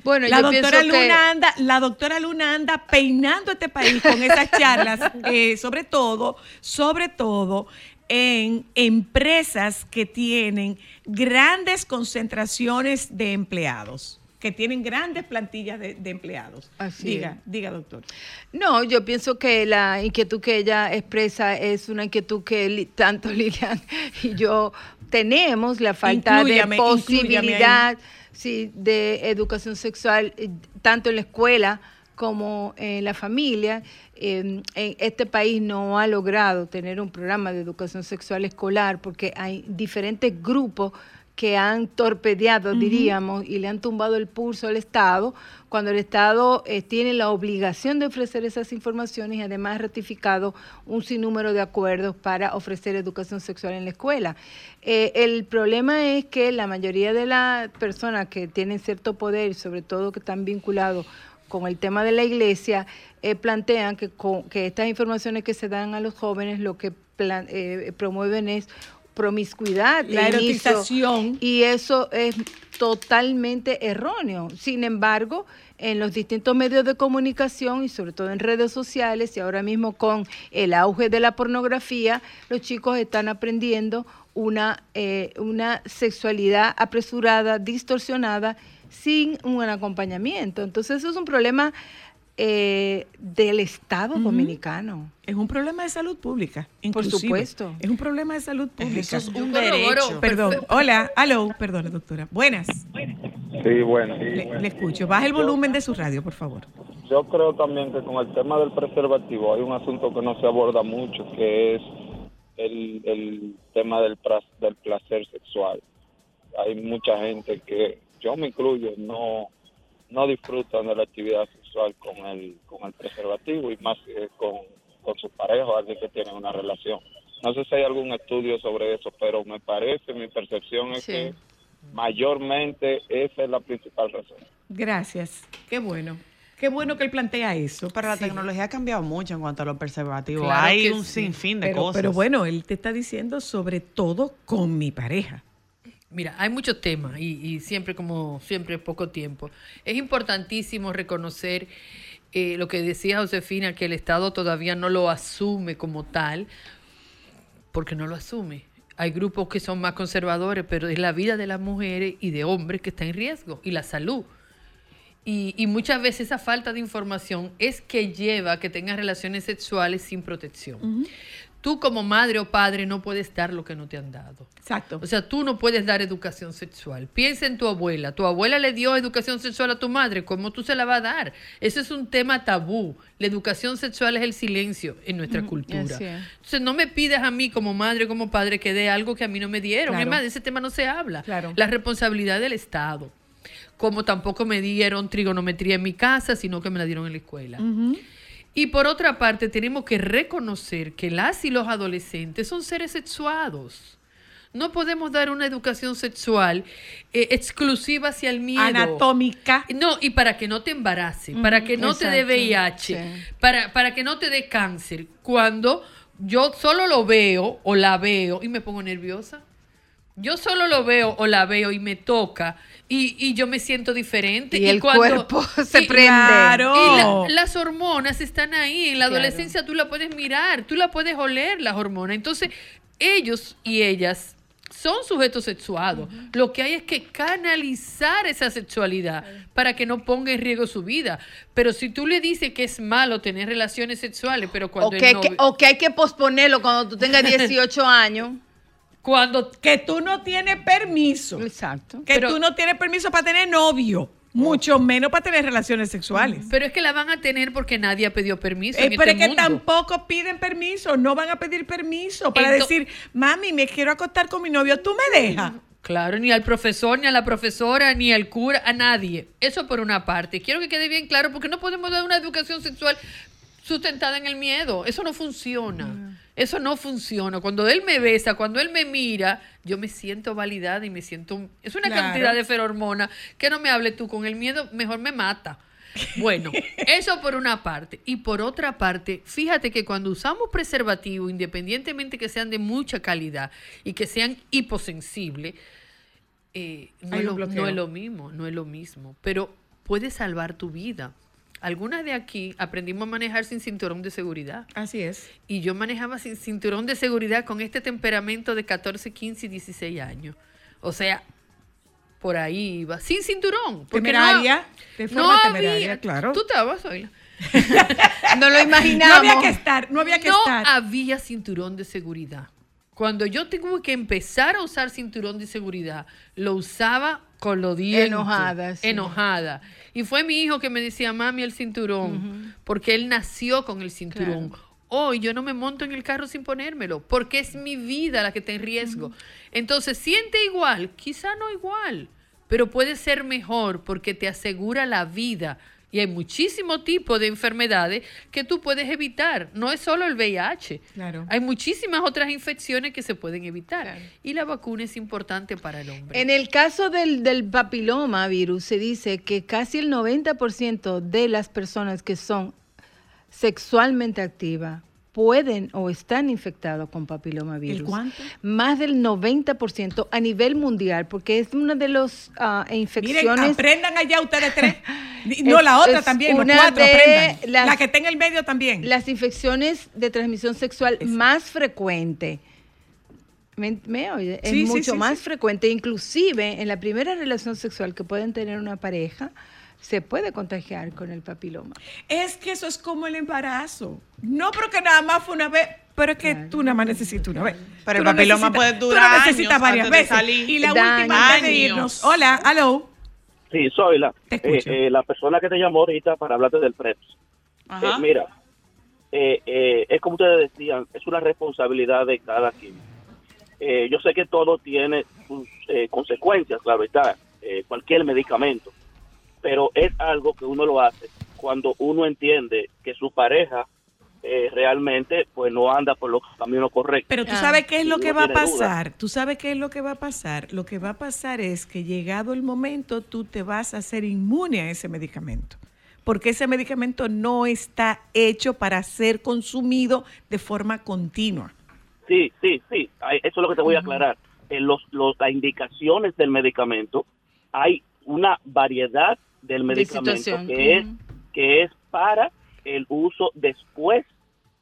Bueno, la yo doctora que- Luna anda, la doctora Luna anda peinando este país con esas charlas, eh, sobre todo, sobre todo en empresas que tienen grandes concentraciones de empleados, que tienen grandes plantillas de, de empleados. Así diga, es. diga, doctor. No, yo pienso que la inquietud que ella expresa es una inquietud que li- tanto Lilian y yo tenemos, la falta de posibilidad sí, de educación sexual, eh, tanto en la escuela como en la familia. Eh, en este país no ha logrado tener un programa de educación sexual escolar porque hay diferentes grupos que han torpedeado, diríamos, y le han tumbado el pulso al Estado, cuando el Estado eh, tiene la obligación de ofrecer esas informaciones y además ha ratificado un sinnúmero de acuerdos para ofrecer educación sexual en la escuela. Eh, el problema es que la mayoría de las personas que tienen cierto poder, sobre todo que están vinculados con el tema de la iglesia, eh, plantean que, con- que estas informaciones que se dan a los jóvenes lo que plan- promueven es promiscuidad, La inicio, erotización. y eso es totalmente erróneo. Sin embargo, en los distintos medios de comunicación y sobre todo en redes sociales y ahora mismo con el auge de la pornografía, los chicos están aprendiendo una, eh, una sexualidad apresurada, distorsionada, sin un acompañamiento. Entonces eso es un problema eh, del Estado dominicano. Es un problema de salud pública. Por inclusive. supuesto. Es un problema de salud pública. Eso es un derecho. Perdón. Hola, aló, perdón, doctora. Buenas. Sí, bueno. Le, le escucho. Baja el volumen de su radio, por favor. Yo creo también que con el tema del preservativo hay un asunto que no se aborda mucho, que es el, el tema del, del placer sexual. Hay mucha gente que, yo me incluyo, no, no disfrutan de la actividad sexual con el, con el preservativo y más eh, con, con su pareja o alguien que tiene una relación. No sé si hay algún estudio sobre eso, pero me parece, mi percepción es Sí. que mayormente esa es la principal razón. Gracias. Qué bueno. Qué bueno que él plantea eso. Pero la Sí. tecnología ha cambiado mucho en cuanto a los preservativos. Claro Hay un sí. sinfín de pero, cosas. pero bueno, él te está diciendo sobre todo con mi pareja. Mira, hay muchos temas y, y siempre como siempre poco tiempo. Es importantísimo reconocer eh, lo que decía Josefina, que el Estado todavía no lo asume como tal, porque no lo asume. Hay grupos que son más conservadores, pero es la vida de las mujeres y de hombres que está en riesgo y la salud. Y, y muchas veces esa falta de información es que lleva a que tengan relaciones sexuales sin protección. Tú como madre o padre no puedes dar lo que no te han dado. Exacto. O sea, tú no puedes dar educación sexual. Piensa en tu abuela. Tu abuela le dio educación sexual a tu madre. ¿Cómo tú se la vas a dar? Eso es un tema tabú. La educación sexual es el silencio en nuestra cultura. Entonces, no me pidas a mí como madre o como padre que dé algo que a mí no me dieron. Claro. Es más, de ese tema no se habla. Claro. La responsabilidad del Estado. Como tampoco me dieron trigonometría en mi casa, sino que me la dieron en la escuela. Y por otra parte, tenemos que reconocer que las y los adolescentes son seres sexuados. No podemos dar una educación sexual eh, exclusiva hacia el miedo. Anatómica. No, y para que no te embarace, para que no te dé VIH, sí. para, para que no te dé cáncer. Cuando yo solo lo veo o la veo y me pongo nerviosa. Yo solo lo veo o la veo y me toca y, y yo me siento diferente. Y el cuando- cuerpo se y- prende. Claro. y la- las hormonas están ahí. En la Claro. adolescencia tú la puedes mirar, tú la puedes oler, las hormonas. Entonces, ellos y ellas son sujetos sexuados. Lo que hay es que canalizar esa sexualidad para que no ponga en riesgo su vida. Pero si tú le dices que es malo tener relaciones sexuales, pero O cuando que, el que- o que hay que posponerlo cuando tú tengas 18 años. Cuando que tú no tienes permiso. Exacto. Que Pero- tú no tienes permiso para tener novio, mucho menos para tener relaciones sexuales. Pero es que la van a tener porque nadie ha pedido permiso. Eh, en pero este es que tampoco piden permiso, no van a pedir permiso para Ento- decir, mami, me quiero acostar con mi novio, tú me dejas. Claro, ni al profesor, ni a la profesora, ni al cura, a nadie. Eso por una parte. Quiero que quede bien claro porque no podemos dar una educación sexual sustentada en el miedo. Eso no funciona. Eso no funciona. Cuando él me besa, cuando él me mira, yo me siento validada y me siento... Es una Claro. cantidad de ferormona que no me hable tú con el miedo, mejor me mata. Bueno, eso por una parte. Y por otra parte, fíjate que cuando usamos preservativo, independientemente que sean de mucha calidad y que sean hiposensibles, eh, es lo, no es lo mismo, no es lo mismo. Pero puede salvar tu vida. Algunas de aquí aprendimos a manejar sin cinturón de seguridad. Así es. Y yo manejaba sin cinturón de seguridad con este temperamento de 14, 15 y 16 años. O sea, por ahí iba. Sin cinturón. Porque Temeraria, no, de forma no temeraria, había- claro. Tú estabas, Zoila. No lo No imaginamos. había que estar, no había que no estar. había cinturón de seguridad. Cuando yo tuve que empezar a usar cinturón de seguridad, lo usaba con los dientes. Enojada, sí. Enojada. Y fue mi hijo que me decía, mami, el cinturón. Porque él nació con el cinturón. Hoy yo no me monto en el carro sin ponérmelo, porque es mi vida la que está en riesgo. Entonces, siente igual, quizá no igual, pero puede ser mejor porque te asegura la vida. Y hay muchísimos tipos de enfermedades que tú puedes evitar. No es solo el VIH. Claro. Hay muchísimas otras infecciones que se pueden evitar. Y la vacuna es importante para el hombre. En el caso del, del papiloma virus, se dice que casi el 90% de las personas que son sexualmente activas pueden o están infectados con papiloma virus. cuánto? Más del 90% a nivel mundial, porque es una de las ah, Miren, infecciones... aprendan allá ustedes tres. No, Es- la otra también, los cuatro aprendan. las- la que está en el medio también. las infecciones de transmisión sexual más frecuente. ¿Me, me oye? Es Sí, mucho sí, más frecuente. Inclusive en la primera relación sexual que pueden tener una pareja, se puede contagiar con el papiloma. Es que eso es como el embarazo. No porque nada más fue una vez, pero es que tú nada más necesitas una vez. Pero Tú el papiloma puede tú durar lo necesitas años varias veces. salir. Y la última antes de irnos. Hola, aló. Sí, soy la, eh, eh, la persona que te llamó ahorita para hablarte del PREPS. Eh, mira, eh, eh, es como ustedes decían, es una responsabilidad de cada quien. Eh, yo sé que todo tiene sus eh, consecuencias, claro está, eh, cualquier medicamento, pero es algo que uno lo hace cuando uno entiende que su pareja eh, realmente pues no anda por los caminos correctos. Pero tú sabes qué es lo que va a pasar. Tú sabes qué es lo que va a pasar. Lo que va a pasar es que llegado el momento tú te vas a hacer inmune a ese medicamento. Porque ese medicamento no está hecho para ser consumido de forma continua. Sí, sí, sí. Eso es lo que te voy a aclarar. En los, los, las indicaciones del medicamento, hay una variedad del medicamento que es, que es para el uso después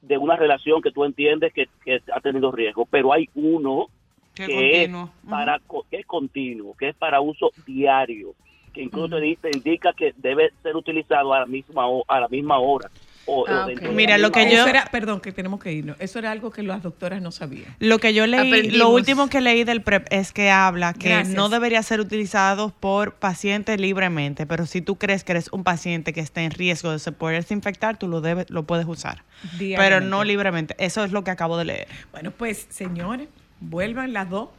de una relación que tú entiendes que, que ha tenido riesgo. Pero hay uno Qué que es, para, que es continuo, que es para uso diario, que incluso te dice, indica que debe ser utilizado a la misma, a la misma hora. O, Ah, Mira, lo que yo- Eso era, perdón, que tenemos que irnos. Eso era algo que las doctoras no sabían. Lo que yo leí, Aprendimos. lo último que leí del PrEP es que habla que Gracias. no debería ser utilizado por pacientes libremente, pero si tú crees que eres un paciente que está en riesgo de se poderse infectar, tú lo debes, lo puedes usar, pero no libremente. Eso es lo que acabo de leer. Bueno, pues, señores, vuelvan las dos.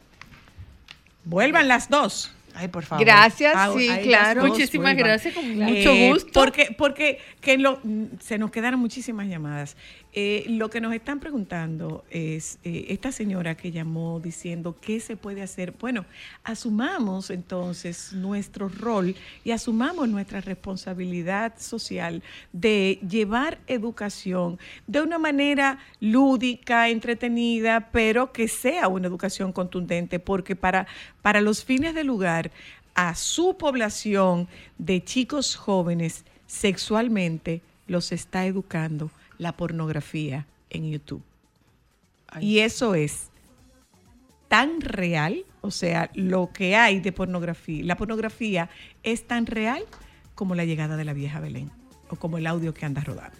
Vuelvan las dos. Ay, por favor. Gracias, Ah, sí, claro. Muchísimas vuelvan. gracias, con Eh, mucho gusto. Porque, porque que lo- se nos quedaron muchísimas llamadas. Eh, lo que nos están preguntando es eh, esta señora que llamó diciendo qué se puede hacer. Bueno, asumamos entonces nuestro rol y asumamos nuestra responsabilidad social de llevar educación de una manera lúdica, entretenida, pero que sea una educación contundente, porque para, para los fines del lugar, a su población de chicos jóvenes sexualmente los está educando la pornografía en YouTube. Y eso es tan real, o sea, lo que hay de pornografía, la pornografía es tan real como la llegada de la vieja Belén o como el audio que anda rodando.